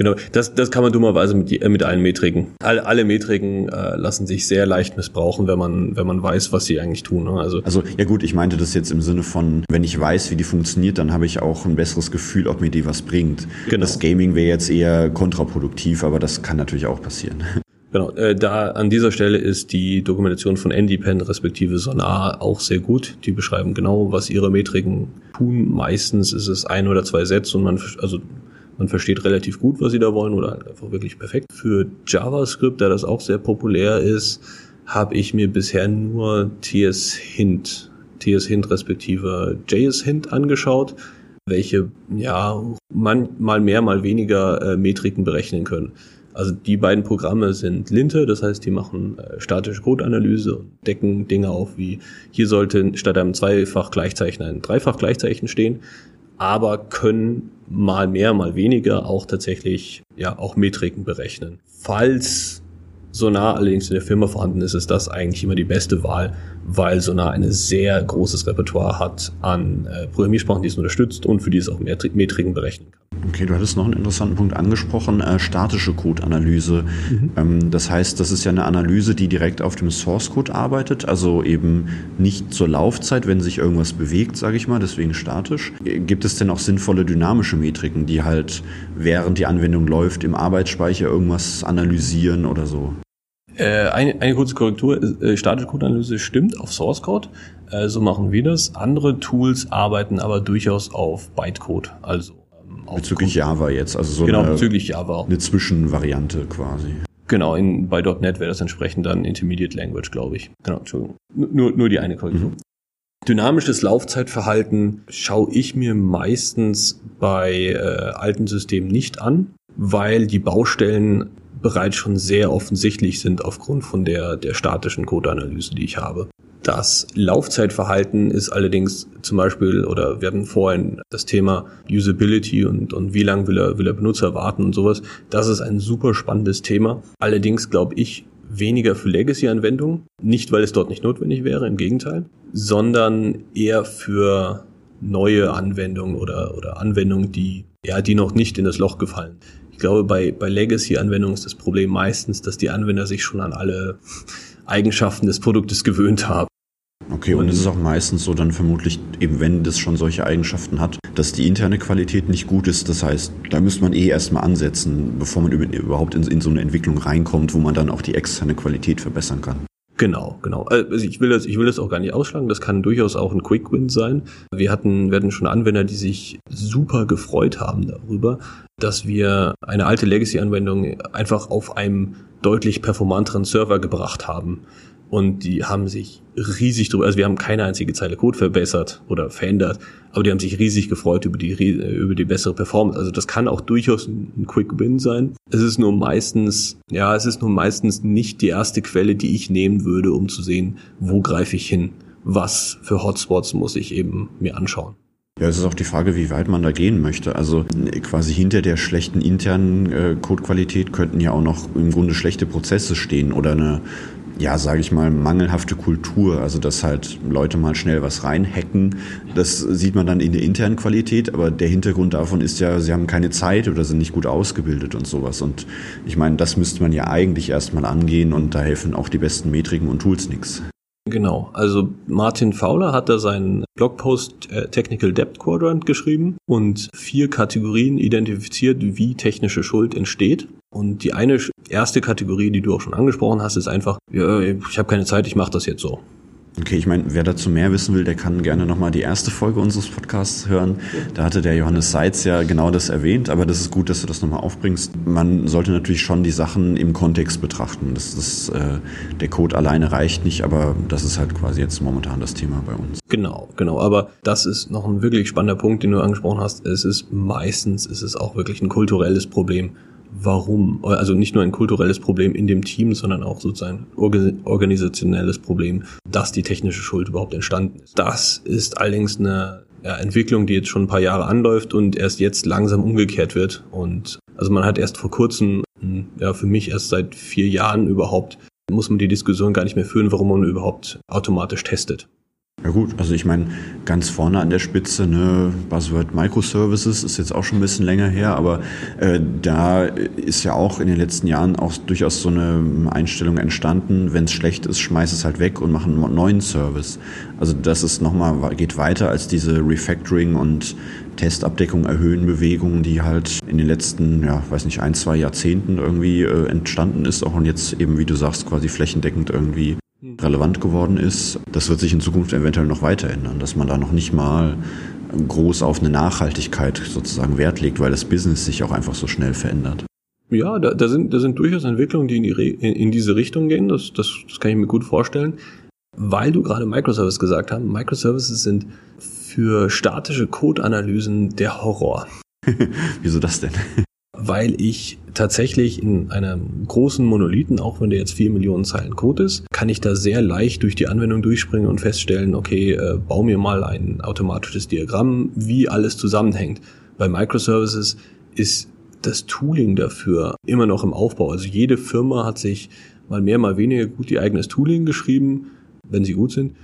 Genau, das, das kann man dummerweise mit, die- äh, mit allen Metriken. Alle, alle Metriken äh, lassen sich sehr leicht missbrauchen, wenn man, wenn man weiß, was sie eigentlich tun. Ne? Also Also ja gut, ich meinte das jetzt im Sinne von, wenn ich weiß, wie die funktioniert, dann habe ich auch ein besseres Gefühl, ob mir die was bringt. Genau. Das Gaming wäre jetzt eher kontraproduktiv, aber das kann natürlich auch passieren. *laughs* Genau, äh, da an dieser Stelle ist die Dokumentation von Ndepend respektive Sonar auch sehr gut. Die beschreiben genau, was ihre Metriken tun. Meistens ist es ein oder zwei Sätze und man, also man versteht relativ gut, was sie da wollen oder halt einfach wirklich perfekt. Für JavaScript, da das auch sehr populär ist, habe ich mir bisher nur TS Hint, TS Hint respektive JS Hint angeschaut, welche ja man, mal mehr, mal weniger äh, Metriken berechnen können. Also die beiden Programme sind Linte, das heißt, die machen äh, statische Codeanalyse und decken Dinge auf, wie hier sollte statt einem Zweifach-Gleichzeichen ein Dreifach-Gleichzeichen stehen, aber können mal mehr, mal weniger auch tatsächlich ja auch Metriken berechnen. Falls Sonar allerdings in der Firma vorhanden ist, ist das eigentlich immer die beste Wahl, weil Sonar ein sehr großes Repertoire hat an äh, Programmiersprachen, die es unterstützt und für die es auch Metri- Metriken berechnen kann. Okay, du hattest noch einen interessanten Punkt angesprochen, äh, statische Codeanalyse. Ähm, das heißt, das ist ja eine Analyse, die direkt auf dem Source Code arbeitet, also eben nicht zur Laufzeit, wenn sich irgendwas bewegt, sage ich mal, deswegen statisch. Äh, Gibt es denn auch sinnvolle dynamische Metriken, die halt während die Anwendung läuft im Arbeitsspeicher irgendwas analysieren oder so? Äh, eine, eine kurze Korrektur, äh, statische Codeanalyse stimmt auf Source Code, äh, so machen wir das. Andere Tools arbeiten aber durchaus auf Bytecode, also ähm, auf Bezüglich Java jetzt, also so genau, eine, bezüglich Java. eine Zwischenvariante quasi. Genau, in, bei .NET wäre das entsprechend dann Intermediate Language, glaube ich. Genau, Entschuldigung. Nur, nur die eine Korrektur. Mhm. Dynamisches Laufzeitverhalten schaue ich mir meistens bei äh, alten Systemen nicht an, weil die Baustellen bereits schon sehr offensichtlich sind aufgrund von der, der statischen Codeanalyse, die ich habe. Das Laufzeitverhalten ist allerdings zum Beispiel, oder wir hatten vorhin das Thema Usability und, und wie lange will er, will er Benutzer warten und sowas. Das ist ein super spannendes Thema. Allerdings glaube ich weniger für Legacy-Anwendungen. Nicht, weil es dort nicht notwendig wäre, im Gegenteil, sondern eher für neue Anwendungen oder, oder Anwendungen, die, ja, die noch nicht in das Loch gefallen. Ich glaube, bei, bei Legacy-Anwendungen ist das Problem meistens, dass die Anwender sich schon an alle Eigenschaften des Produktes gewöhnt haben. Okay, und, und es ist auch meistens so dann vermutlich, eben wenn das schon solche Eigenschaften hat, dass die interne Qualität nicht gut ist. Das heißt, da müsste man eh erstmal ansetzen, bevor man überhaupt in, in so eine Entwicklung reinkommt, wo man dann auch die externe Qualität verbessern kann. Genau, genau. Also ich will das, ich will das auch gar nicht ausschlagen. Das kann durchaus auch ein Quick Win sein. Wir hatten, wir hatten schon Anwender, die sich super gefreut haben darüber, dass wir eine alte Legacy-Anwendung einfach auf einem deutlich performanteren Server gebracht haben. Und die haben sich riesig drüber, also wir haben keine einzige Zeile Code verbessert oder verändert, aber die haben sich riesig gefreut über die, über die bessere Performance. Also das kann auch durchaus ein Quick Win sein. Es ist nur meistens, ja, es ist nur meistens nicht die erste Quelle, die ich nehmen würde, um zu sehen, wo greife ich hin. Was für Hotspots muss ich eben mir anschauen. Ja, es ist auch die Frage, wie weit man da gehen möchte. Also quasi hinter der schlechten internen äh, Codequalität könnten ja auch noch im Grunde schlechte Prozesse stehen oder eine, ja, sage ich mal, mangelhafte Kultur. Also dass halt Leute mal schnell was reinhacken. Das sieht man dann in der internen Qualität, aber der Hintergrund davon ist ja, sie haben keine Zeit oder sind nicht gut ausgebildet und sowas. Und ich meine, das müsste man ja eigentlich erstmal angehen und da helfen auch die besten Metriken und Tools nichts. Genau, also Martin Fowler hat da seinen Blogpost äh, Technical Depth Quadrant geschrieben und vier Kategorien identifiziert, wie technische Schuld entsteht. Und die eine erste Kategorie, die du auch schon angesprochen hast, ist einfach, ja, ich habe keine Zeit, ich mache das jetzt so. Okay, ich meine, wer dazu mehr wissen will, der kann gerne nochmal die erste Folge unseres Podcasts hören. Da hatte der Johannes Seitz ja genau das erwähnt, aber das ist gut, dass du das nochmal aufbringst. Man sollte natürlich schon die Sachen im Kontext betrachten. Das ist, äh, der Code alleine reicht nicht, aber das ist halt quasi jetzt momentan das Thema bei uns. Genau, genau. Aber das ist noch ein wirklich spannender Punkt, den du angesprochen hast. Es ist meistens, ist es auch wirklich ein kulturelles Problem warum, also nicht nur ein kulturelles Problem in dem Team, sondern auch sozusagen organisationelles Problem, dass die technische Schuld überhaupt entstanden ist. Das ist allerdings eine ja, Entwicklung, die jetzt schon ein paar Jahre anläuft und erst jetzt langsam umgekehrt wird. Und also man hat erst vor kurzem, ja für mich erst seit vier Jahren überhaupt, muss man die Diskussion gar nicht mehr führen, warum man überhaupt automatisch testet. Ja gut, also ich meine, ganz vorne an der Spitze, ne, Buzzword Microservices ist jetzt auch schon ein bisschen länger her, aber äh, da ist ja auch in den letzten Jahren auch durchaus so eine Einstellung entstanden, wenn es schlecht ist, schmeiß es halt weg und mach einen neuen Service. Also das ist nochmal, geht weiter als diese Refactoring und Testabdeckung erhöhen Bewegungen, die halt in den letzten, ja, weiß nicht, ein, zwei Jahrzehnten irgendwie äh, entstanden ist, auch und jetzt eben, wie du sagst, quasi flächendeckend irgendwie relevant geworden ist. Das wird sich in Zukunft eventuell noch weiter ändern, dass man da noch nicht mal groß auf eine Nachhaltigkeit sozusagen Wert legt, weil das Business sich auch einfach so schnell verändert. Ja, da, da, sind, da sind durchaus Entwicklungen, die in, die in, in diese Richtung gehen. Das, das, das kann ich mir gut vorstellen. Weil du gerade Microservices gesagt hast, Microservices sind für statische Code-Analysen der Horror. *laughs* Wieso das denn? weil ich tatsächlich in einem großen Monolithen, auch wenn der jetzt vier Millionen Zeilen Code ist, kann ich da sehr leicht durch die Anwendung durchspringen und feststellen, okay, äh, bau mir mal ein automatisches Diagramm, wie alles zusammenhängt. Bei Microservices ist das Tooling dafür immer noch im Aufbau. Also jede Firma hat sich mal mehr, mal weniger gut ihr eigenes Tooling geschrieben, wenn sie gut sind,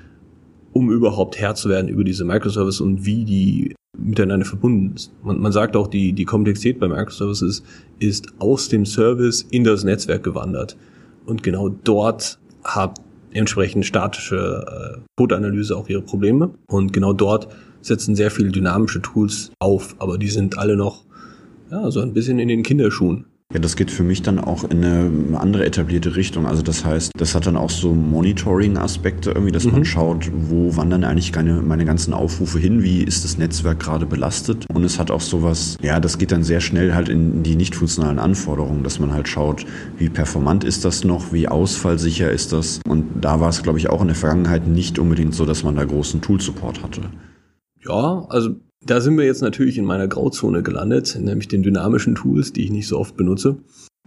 um überhaupt Herr zu werden über diese Microservices und wie die miteinander verbunden ist. Man, man sagt auch, die, die Komplexität bei Microservices ist aus dem Service in das Netzwerk gewandert. Und genau dort hat entsprechend statische äh, Codeanalyse auch ihre Probleme. Und genau dort setzen sehr viele dynamische Tools auf, aber die sind alle noch ja, so ein bisschen in den Kinderschuhen. Ja, das geht für mich dann auch in eine andere etablierte Richtung. Also das heißt, das hat dann auch so Monitoring-Aspekte irgendwie, dass mhm. man schaut, wo wandern eigentlich meine, meine ganzen Aufrufe hin, wie ist das Netzwerk gerade belastet. Und es hat auch sowas, ja, das geht dann sehr schnell halt in die nicht funktionalen Anforderungen, dass man halt schaut, wie performant ist das noch, wie ausfallsicher ist das. Und da war es, glaube ich, auch in der Vergangenheit nicht unbedingt so, dass man da großen Tool-Support hatte. Ja, also da sind wir jetzt natürlich in meiner Grauzone gelandet, nämlich den dynamischen Tools, die ich nicht so oft benutze.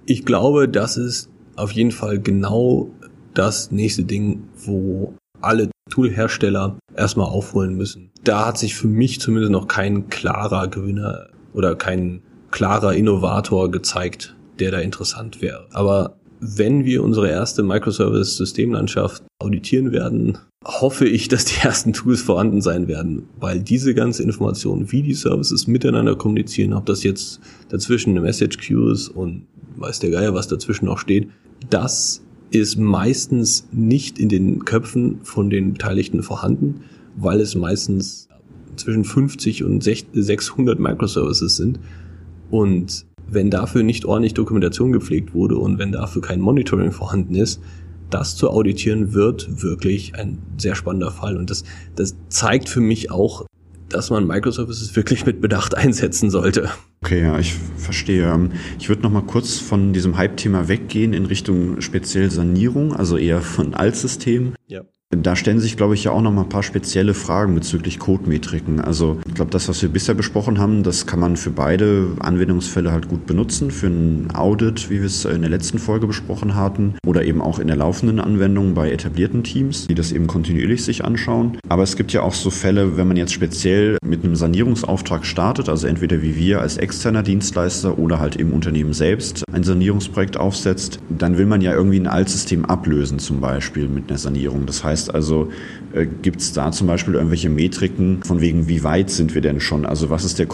Ich glaube, das ist auf jeden Fall genau das nächste Ding, wo alle Toolhersteller erstmal aufholen müssen. Da hat sich für mich zumindest noch kein klarer Gewinner oder kein klarer Innovator gezeigt, der da interessant wäre. Aber wenn wir unsere erste Microservice-Systemlandschaft auditieren werden, hoffe ich, dass die *laughs* ersten Tools vorhanden sein werden, weil diese ganze Information, wie die Services miteinander kommunizieren, ob das jetzt dazwischen eine Message Queues und weiß der Geier, was dazwischen noch steht, das ist meistens nicht in den Köpfen von den Beteiligten vorhanden, weil es meistens zwischen 50 und 600 Microservices sind. Und wenn dafür nicht ordentlich Dokumentation gepflegt wurde und wenn dafür kein Monitoring vorhanden ist, das zu auditieren wird wirklich ein sehr spannender Fall. Und das, das zeigt für mich auch, dass man Microservices wirklich mit Bedacht einsetzen sollte. Okay, ja, ich verstehe. Ich würde noch mal kurz von diesem Hype-Thema weggehen in Richtung speziell Sanierung, also eher von Altsystemen. Ja. Da stellen sich, glaube ich, ja auch noch mal ein paar spezielle Fragen bezüglich Codemetriken. Also ich glaube, das, was wir bisher besprochen haben, das kann man für beide Anwendungsfälle halt gut benutzen. Für ein Audit, wie wir es in der letzten Folge besprochen hatten, oder eben auch in der laufenden Anwendung bei etablierten Teams, die das eben kontinuierlich sich anschauen. Aber es gibt ja auch so Fälle, wenn man jetzt speziell mit einem Sanierungsauftrag startet, also entweder wie wir als externer Dienstleister oder halt im Unternehmen selbst ein Sanierungsprojekt aufsetzt, dann will man ja irgendwie ein Altsystem ablösen, zum Beispiel mit einer Sanierung. Das heißt, heißt also, äh, gibt es da zum Beispiel irgendwelche Metriken, von wegen, wie weit sind wir denn schon? Also was ist der,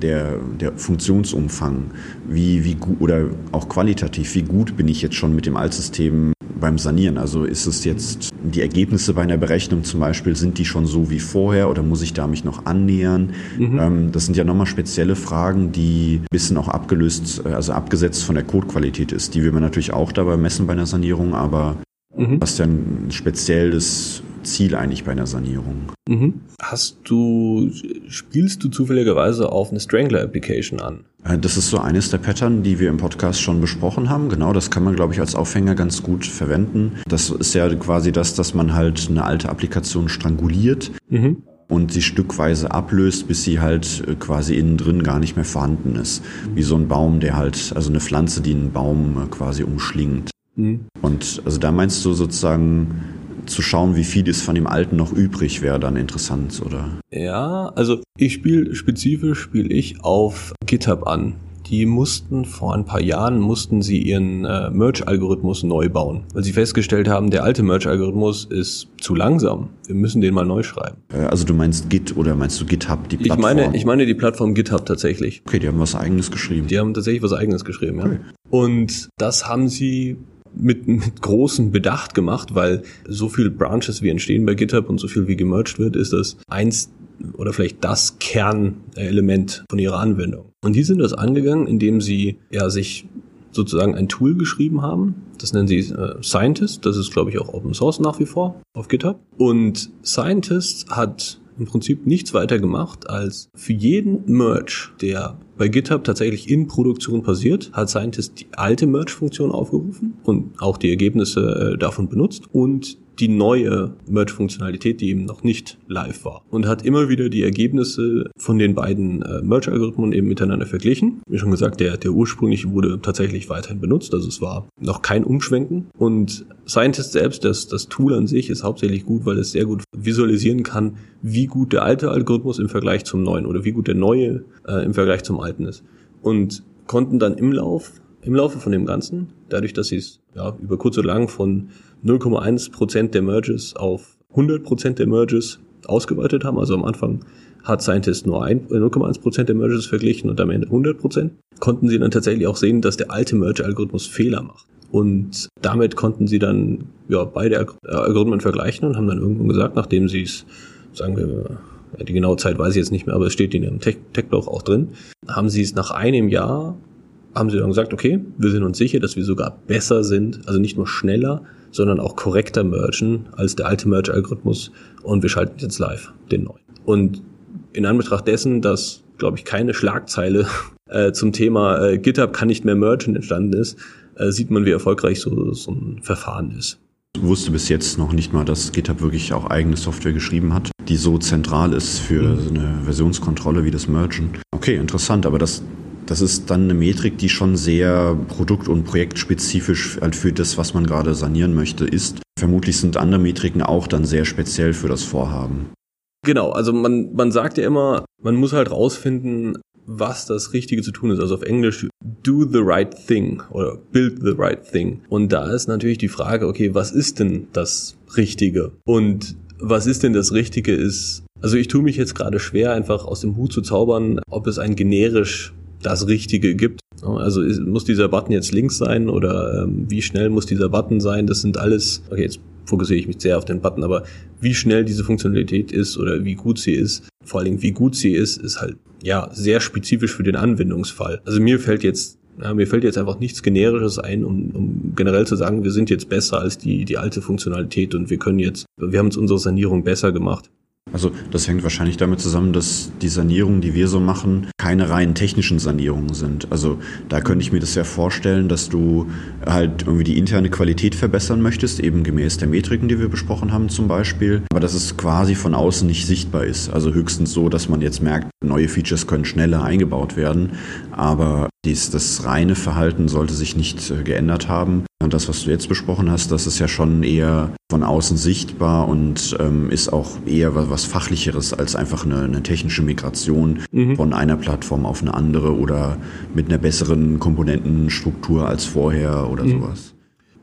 der, der Funktionsumfang? Wie, wie gut oder auch qualitativ, wie gut bin ich jetzt schon mit dem Altsystem beim Sanieren? Also ist es jetzt die Ergebnisse bei einer Berechnung zum Beispiel, sind die schon so wie vorher oder muss ich da mich noch annähern? Mhm. Ähm, das sind ja nochmal spezielle Fragen, die ein bisschen auch abgelöst, äh, also abgesetzt von der Codequalität ist. Die will man natürlich auch dabei messen bei einer Sanierung, aber Mhm. Was ist ja ein spezielles Ziel eigentlich bei einer Sanierung. Mhm. Hast du, spielst du zufälligerweise auf eine Strangler-Application an? Äh, das ist so eines der Pattern, die wir im Podcast schon besprochen haben. Genau, das kann man, glaube ich, als Aufhänger ganz gut verwenden. Das ist ja quasi das, dass man halt eine alte Applikation stranguliert. Mhm und sie stückweise ablöst, bis sie halt äh, quasi innen drin gar nicht mehr vorhanden ist. Wie so ein Baum, der halt, also eine Pflanze, die einen Baum äh, quasi umschlingt. Mhm. Und also da meinst du sozusagen zu schauen, wie viel ist von dem Alten noch übrig, wäre dann interessant, oder? Ja, also ich spiele spezifisch spiele ich auf GitHub an. Die mussten vor ein paar Jahren mussten sie ihren äh, Merge-Algorithmus neu bauen, weil sie festgestellt haben, der alte Merge-Algorithmus ist zu langsam. Wir müssen den mal neu schreiben. Äh, also du meinst Git oder meinst du GitHub die Plattform? Ich meine, ich meine die Plattform GitHub tatsächlich. Okay, die haben was Eigenes geschrieben. Die haben tatsächlich was Eigenes geschrieben, ja. Okay. Und das haben sie mit, mit großem Bedacht gemacht, weil so viele Branches wie entstehen bei GitHub und so viel wie gemerged wird, ist das eins oder vielleicht das Kernelement von ihrer Anwendung. Und die sind das angegangen, indem sie ja sich sozusagen ein Tool geschrieben haben. Das nennen sie äh, Scientist. Das ist, glaube ich, auch Open Source nach wie vor auf GitHub. Und Scientist hat im Prinzip nichts weiter gemacht, als für jeden Merge, der bei GitHub tatsächlich in Produktion passiert, hat Scientist die alte Merge-Funktion aufgerufen und auch die Ergebnisse äh, davon benutzt und die neue Merge-Funktionalität, die eben noch nicht live war. Und hat immer wieder die Ergebnisse von den beiden äh, Merge-Algorithmen eben miteinander verglichen. Wie schon gesagt, der, der ursprüngliche wurde tatsächlich weiterhin benutzt, also es war noch kein Umschwenken. Und Scientist selbst, das, das Tool an sich ist hauptsächlich gut, weil es sehr gut visualisieren kann, wie gut der alte Algorithmus im Vergleich zum neuen oder wie gut der neue äh, im Vergleich zum ist. Und konnten dann im Lauf im Laufe von dem Ganzen, dadurch, dass sie es ja, über kurz oder lang von 0,1% der Merges auf 100% der Merges ausgeweitet haben. Also am Anfang hat Scientist nur 0,1% der Merges verglichen und am Ende 100%. Konnten sie dann tatsächlich auch sehen, dass der alte Merge-Algorithmus Fehler macht. Und damit konnten sie dann ja, beide Algorithmen vergleichen und haben dann irgendwann gesagt, nachdem sie es, sagen wir, die genaue Zeit weiß ich jetzt nicht mehr, aber es steht in ihrem Tech-Blog auch drin, haben sie es nach einem Jahr haben sie dann gesagt, okay, wir sind uns sicher, dass wir sogar besser sind, also nicht nur schneller, sondern auch korrekter mergen als der alte Merge-Algorithmus und wir schalten jetzt live den neuen. Und in Anbetracht dessen, dass, glaube ich, keine Schlagzeile *laughs* äh, zum Thema äh, GitHub kann nicht mehr mergen entstanden ist, äh, sieht man, wie erfolgreich so, so ein Verfahren ist. Ich wusste bis jetzt noch nicht mal, dass GitHub wirklich auch eigene Software geschrieben hat, die so zentral ist für mhm. eine Versionskontrolle wie das Mergen. Okay, interessant, aber das, das ist dann eine Metrik, die schon sehr produkt- und projektspezifisch halt für das, was man gerade sanieren möchte, ist. Vermutlich sind andere Metriken auch dann sehr speziell für das Vorhaben. Genau, also man, man sagt ja immer, man muss halt rausfinden, was das Richtige zu tun ist. Also auf Englisch do the right thing oder build the right thing. Und da ist natürlich die Frage, okay, was ist denn das Richtige? Und was ist denn das Richtige ist, also ich tue mich jetzt gerade schwer, einfach aus dem Hut zu zaubern, ob es ein generisch das Richtige gibt. Also muss dieser Button jetzt links sein oder ähm, wie schnell muss dieser Button sein? Das sind alles, okay, jetzt fokussiere ich mich sehr auf den Button, aber wie schnell diese Funktionalität ist oder wie gut sie ist, vor allen Dingen wie gut sie ist, ist halt ja sehr spezifisch für den Anwendungsfall. Also mir fällt jetzt ja, mir fällt jetzt einfach nichts Generisches ein, um, um generell zu sagen, wir sind jetzt besser als die, die alte Funktionalität und wir können jetzt, wir haben uns unsere Sanierung besser gemacht. Also das hängt wahrscheinlich damit zusammen, dass die Sanierungen, die wir so machen, keine rein technischen Sanierungen sind. Also da könnte ich mir das ja vorstellen, dass du halt irgendwie die interne Qualität verbessern möchtest, eben gemäß der Metriken, die wir besprochen haben zum Beispiel, aber dass es quasi von außen nicht sichtbar ist. Also höchstens so, dass man jetzt merkt, neue Features können schneller eingebaut werden, aber dies, das reine Verhalten sollte sich nicht äh, geändert haben. Und das, was du jetzt besprochen hast, das ist ja schon eher von außen sichtbar und ähm, ist auch eher was, was Fachlicheres als einfach eine, eine technische Migration mhm. von einer Plattform auf eine andere oder mit einer besseren Komponentenstruktur als vorher oder mhm. sowas.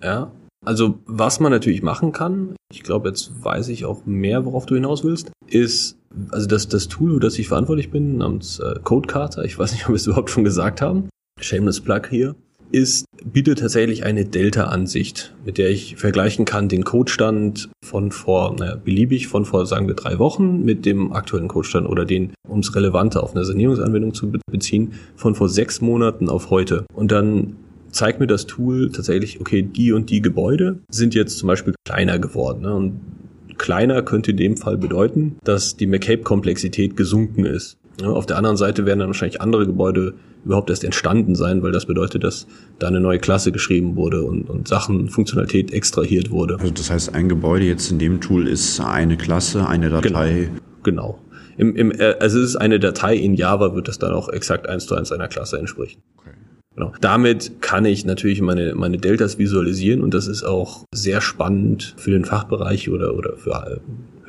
Ja, also was man natürlich machen kann, ich glaube, jetzt weiß ich auch mehr, worauf du hinaus willst, ist, also das, das Tool, für das ich verantwortlich bin, namens äh, Codecarter, ich weiß nicht, ob wir es überhaupt schon gesagt haben, shameless plug hier, ist, bietet tatsächlich eine Delta-Ansicht, mit der ich vergleichen kann den Codestand von vor, naja, beliebig von vor, sagen wir, drei Wochen mit dem aktuellen Codestand oder den, um es relevanter auf eine Sanierungsanwendung zu beziehen, von vor sechs Monaten auf heute. Und dann zeigt mir das Tool tatsächlich, okay, die und die Gebäude sind jetzt zum Beispiel kleiner geworden. Ne? Und kleiner könnte in dem Fall bedeuten, dass die McCabe-Komplexität gesunken ist. Auf der anderen Seite werden dann wahrscheinlich andere Gebäude überhaupt erst entstanden sein, weil das bedeutet, dass da eine neue Klasse geschrieben wurde und, und Sachen, Funktionalität extrahiert wurde. Also das heißt, ein Gebäude jetzt in dem Tool ist eine Klasse, eine Datei. Genau. genau. Im, im, äh, also es ist eine Datei in Java, wird das dann auch exakt eins zu eins einer Klasse entsprechen. Okay. Genau. Damit kann ich natürlich meine, meine Deltas visualisieren und das ist auch sehr spannend für den Fachbereich oder, oder für äh,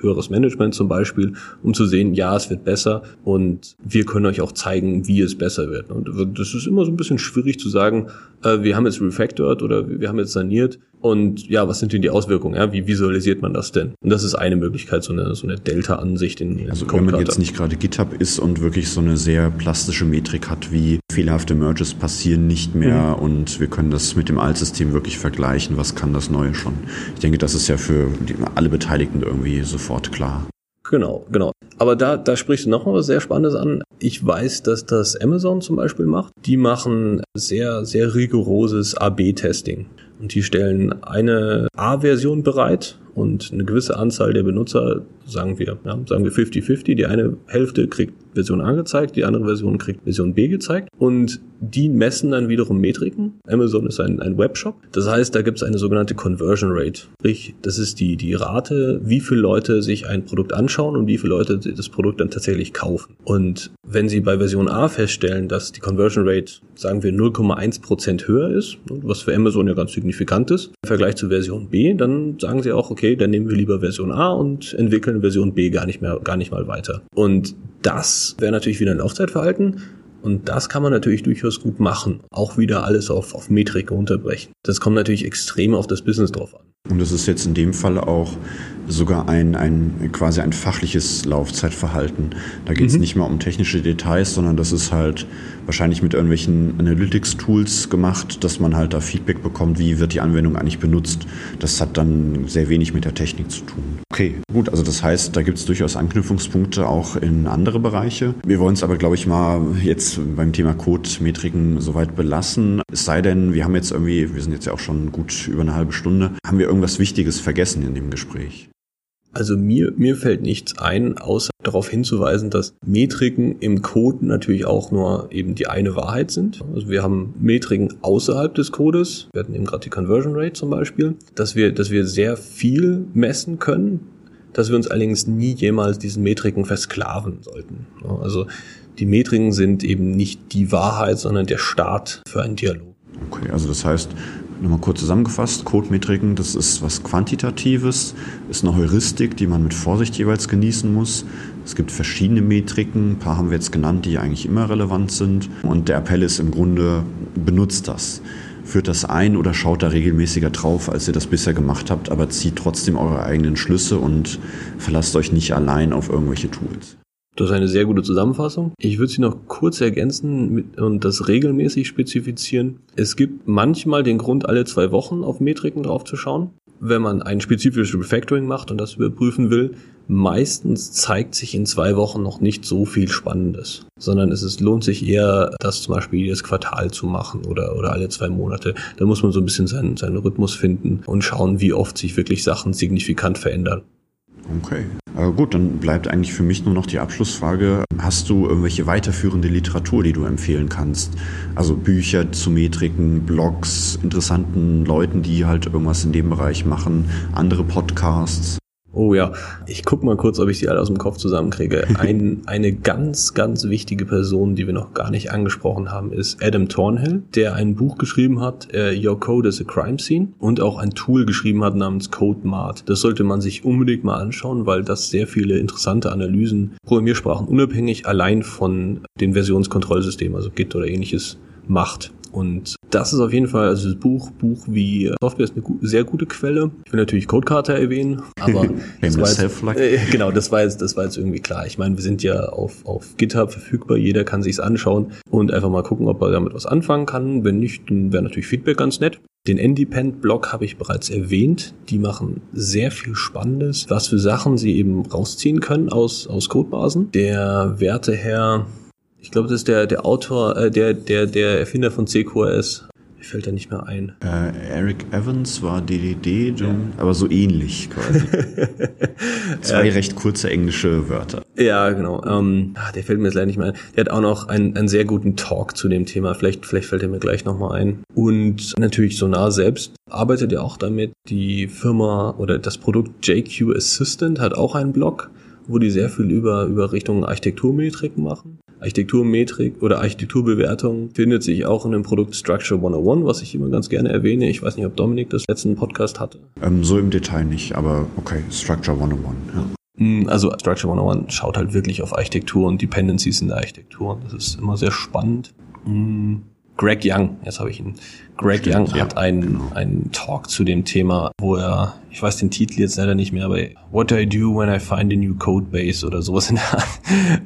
höheres Management zum Beispiel, um zu sehen, ja, es wird besser und wir können euch auch zeigen, wie es besser wird. Und das ist immer so ein bisschen schwierig zu sagen, äh, wir haben jetzt refactored oder wir haben jetzt saniert und ja, was sind denn die Auswirkungen? Ja, wie visualisiert man das denn? Und das ist eine Möglichkeit, so eine, so eine Delta-Ansicht in, in Also wenn man jetzt nicht gerade GitHub ist und wirklich so eine sehr plastische Metrik hat, wie fehlerhafte Merges passieren nicht mehr mhm. und wir können das mit dem Altsystem wirklich vergleichen, was kann das Neue schon? Ich denke, das ist ja für die, alle Beteiligten irgendwie sofort klar. Genau, genau. Aber da, da sprichst du noch mal was sehr Spannendes an. Ich weiß, dass das Amazon zum Beispiel macht. Die machen sehr, sehr rigoroses AB-Testing. Und die stellen eine A-Version bereit und eine gewisse Anzahl der Benutzer, sagen wir, ja, sagen wir 50-50, die eine Hälfte kriegt Version A gezeigt, die andere Version kriegt Version B gezeigt und die messen dann wiederum Metriken. Amazon ist ein, ein Webshop. Das heißt, da gibt es eine sogenannte Conversion Rate. Sprich, das ist die, die Rate, wie viele Leute sich ein Produkt anschauen und wie viele Leute das Produkt dann tatsächlich kaufen. Und wenn Sie bei Version A feststellen, dass die Conversion Rate, sagen wir, 0,1 Prozent höher ist, was für Amazon ja ganz signifikant ist, im Vergleich zu Version B, dann sagen Sie auch, okay, dann nehmen wir lieber Version A und entwickeln Version B gar nicht mehr, gar nicht mal weiter. Und das wäre natürlich wieder ein Laufzeitverhalten. Und das kann man natürlich durchaus gut machen. Auch wieder alles auf, auf Metrik runterbrechen. Das kommt natürlich extrem auf das Business drauf an. Und das ist jetzt in dem Fall auch sogar ein, ein quasi ein fachliches Laufzeitverhalten. Da geht es mhm. nicht mehr um technische Details, sondern das ist halt wahrscheinlich mit irgendwelchen Analytics-Tools gemacht, dass man halt da Feedback bekommt, wie wird die Anwendung eigentlich benutzt. Das hat dann sehr wenig mit der Technik zu tun. Okay, gut, also das heißt, da gibt es durchaus Anknüpfungspunkte auch in andere Bereiche. Wir wollen es aber, glaube ich, mal jetzt beim Thema Code-Metriken soweit belassen. Es sei denn, wir haben jetzt irgendwie, wir sind jetzt ja auch schon gut über eine halbe Stunde, haben wir irgendwas Wichtiges vergessen in dem Gespräch? Also mir, mir fällt nichts ein, außer darauf hinzuweisen, dass Metriken im Code natürlich auch nur eben die eine Wahrheit sind. Also wir haben Metriken außerhalb des Codes. Wir hatten eben gerade die Conversion Rate zum Beispiel, dass wir, dass wir sehr viel messen können, dass wir uns allerdings nie jemals diesen Metriken versklaven sollten. Also die Metriken sind eben nicht die Wahrheit, sondern der Start für einen Dialog. Okay, also das heißt, Nochmal kurz zusammengefasst, Codemetriken, das ist was Quantitatives, ist eine Heuristik, die man mit Vorsicht jeweils genießen muss. Es gibt verschiedene Metriken, ein paar haben wir jetzt genannt, die eigentlich immer relevant sind. Und der Appell ist im Grunde, benutzt das. Führt das ein oder schaut da regelmäßiger drauf, als ihr das bisher gemacht habt, aber zieht trotzdem eure eigenen Schlüsse und verlasst euch nicht allein auf irgendwelche Tools. Das ist eine sehr gute Zusammenfassung. Ich würde sie noch kurz ergänzen und das regelmäßig spezifizieren. Es gibt manchmal den Grund, alle zwei Wochen auf Metriken draufzuschauen, wenn man ein spezifisches Refactoring macht und das überprüfen will. Meistens zeigt sich in zwei Wochen noch nicht so viel Spannendes, sondern es ist, lohnt sich eher, das zum Beispiel jedes Quartal zu machen oder, oder alle zwei Monate. Da muss man so ein bisschen seinen, seinen Rhythmus finden und schauen, wie oft sich wirklich Sachen signifikant verändern. Okay. Äh, gut, dann bleibt eigentlich für mich nur noch die Abschlussfrage. Hast du irgendwelche weiterführende Literatur, die du empfehlen kannst? Also Bücher zu Metriken, Blogs, interessanten Leuten, die halt irgendwas in dem Bereich machen, andere Podcasts? Oh ja, ich guck mal kurz, ob ich die alle aus dem Kopf zusammenkriege. *laughs* Ein, eine ganz, ganz wichtige Person, die wir noch gar nicht angesprochen haben, ist Adam Thornhill, der ein Buch geschrieben hat, uh, Your Code is a Crime Scene, und auch ein Tool geschrieben hat namens CodeMart. Das sollte man sich unbedingt mal anschauen, weil das sehr viele interessante Analysen, Programmiersprachen unabhängig allein von den Versionskontrollsystemen, also Git oder ähnliches, macht. Und das ist auf jeden Fall, also das Buch, Buch wie Software ist eine sehr gute Quelle. Ich will natürlich Codekarte erwähnen, aber *laughs* das war jetzt, äh, genau, das war jetzt, das war jetzt irgendwie klar. Ich meine, wir sind ja auf, auf GitHub verfügbar, jeder kann sich's anschauen und einfach mal gucken, ob er damit was anfangen kann. Wenn nicht, dann wäre natürlich Feedback ganz nett. Den Independent-Blog habe ich bereits erwähnt. Die machen sehr viel Spannendes, was für Sachen sie eben rausziehen können aus, aus Codebasen. Der werte Herr ich glaube, das ist der, der Autor, äh, der, der, der Erfinder von CQRS. Mir fällt da nicht mehr ein. Äh, Eric Evans war DDD, John, ja. aber so ähnlich quasi. *laughs* Zwei recht kurze englische Wörter. Ja, genau. Ähm, ah, der fällt mir jetzt leider nicht mehr ein. Der hat auch noch einen, einen sehr guten Talk zu dem Thema. Vielleicht, vielleicht fällt er mir gleich nochmal ein. Und natürlich Sonar selbst arbeitet ja auch damit. Die Firma oder das Produkt JQ Assistant hat auch einen Blog, wo die sehr viel über, über Richtung Architekturmetriken machen. Architekturmetrik oder Architekturbewertung findet sich auch in dem Produkt Structure 101, was ich immer ganz gerne erwähne. Ich weiß nicht, ob Dominik das letzten Podcast hatte. Ähm, so im Detail nicht, aber okay, Structure 101, ja. Mm, also Structure 101 schaut halt wirklich auf Architektur und Dependencies in der Architektur. Das ist immer sehr spannend. Greg Young, jetzt habe ich ihn. Greg Stimmt, Young ja, hat einen, genau. einen Talk zu dem Thema, wo er, ich weiß den Titel jetzt leider nicht mehr, aber What I Do When I Find a New Code Base oder sowas in der Art. *laughs*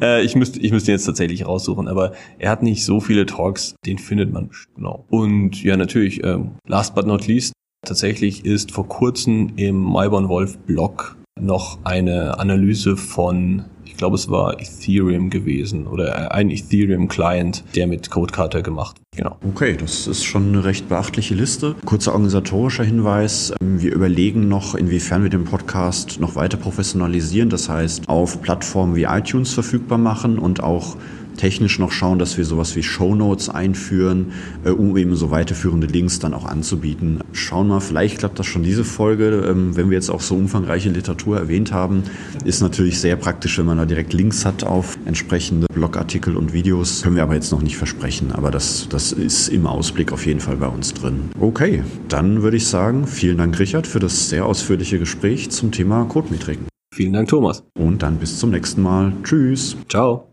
Äh, ich müsste ich müsste jetzt tatsächlich raussuchen, aber er hat nicht so viele Talks, den findet man genau. Und ja, natürlich, ähm, last but not least, tatsächlich ist vor kurzem im Myborn Wolf Blog noch eine Analyse von glaube, es war Ethereum gewesen oder ein Ethereum-Client, der mit Codekarte gemacht. Genau. Okay, das ist schon eine recht beachtliche Liste. Kurzer organisatorischer Hinweis. Ähm, wir überlegen noch, inwiefern wir den Podcast noch weiter professionalisieren. Das heißt, auf Plattformen wie iTunes verfügbar machen und auch technisch noch schauen, dass wir sowas wie Show Notes einführen, äh, um eben so weiterführende Links dann auch anzubieten. Schauen wir mal, vielleicht klappt das schon diese Folge. Ähm, wenn wir jetzt auch so umfangreiche Literatur erwähnt haben, ist natürlich sehr praktisch, wenn man da direkt Links hat auf entsprechende Blogartikel und Videos. Können wir aber jetzt noch nicht versprechen, aber das, das ist im Ausblick auf jeden Fall bei uns drin. Okay, dann würde ich sagen, vielen Dank Richard für das sehr ausführliche Gespräch zum Thema Codemetriken. Vielen Dank, Thomas. Und dann bis zum nächsten Mal. Tschüss. Ciao.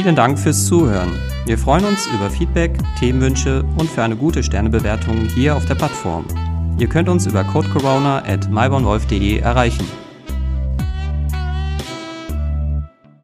Vielen Dank fürs Zuhören. Wir freuen uns über Feedback, Themenwünsche und für eine gute Sternebewertung hier auf der Plattform. Ihr könnt uns über codecorona at mybornwolf.de erreichen.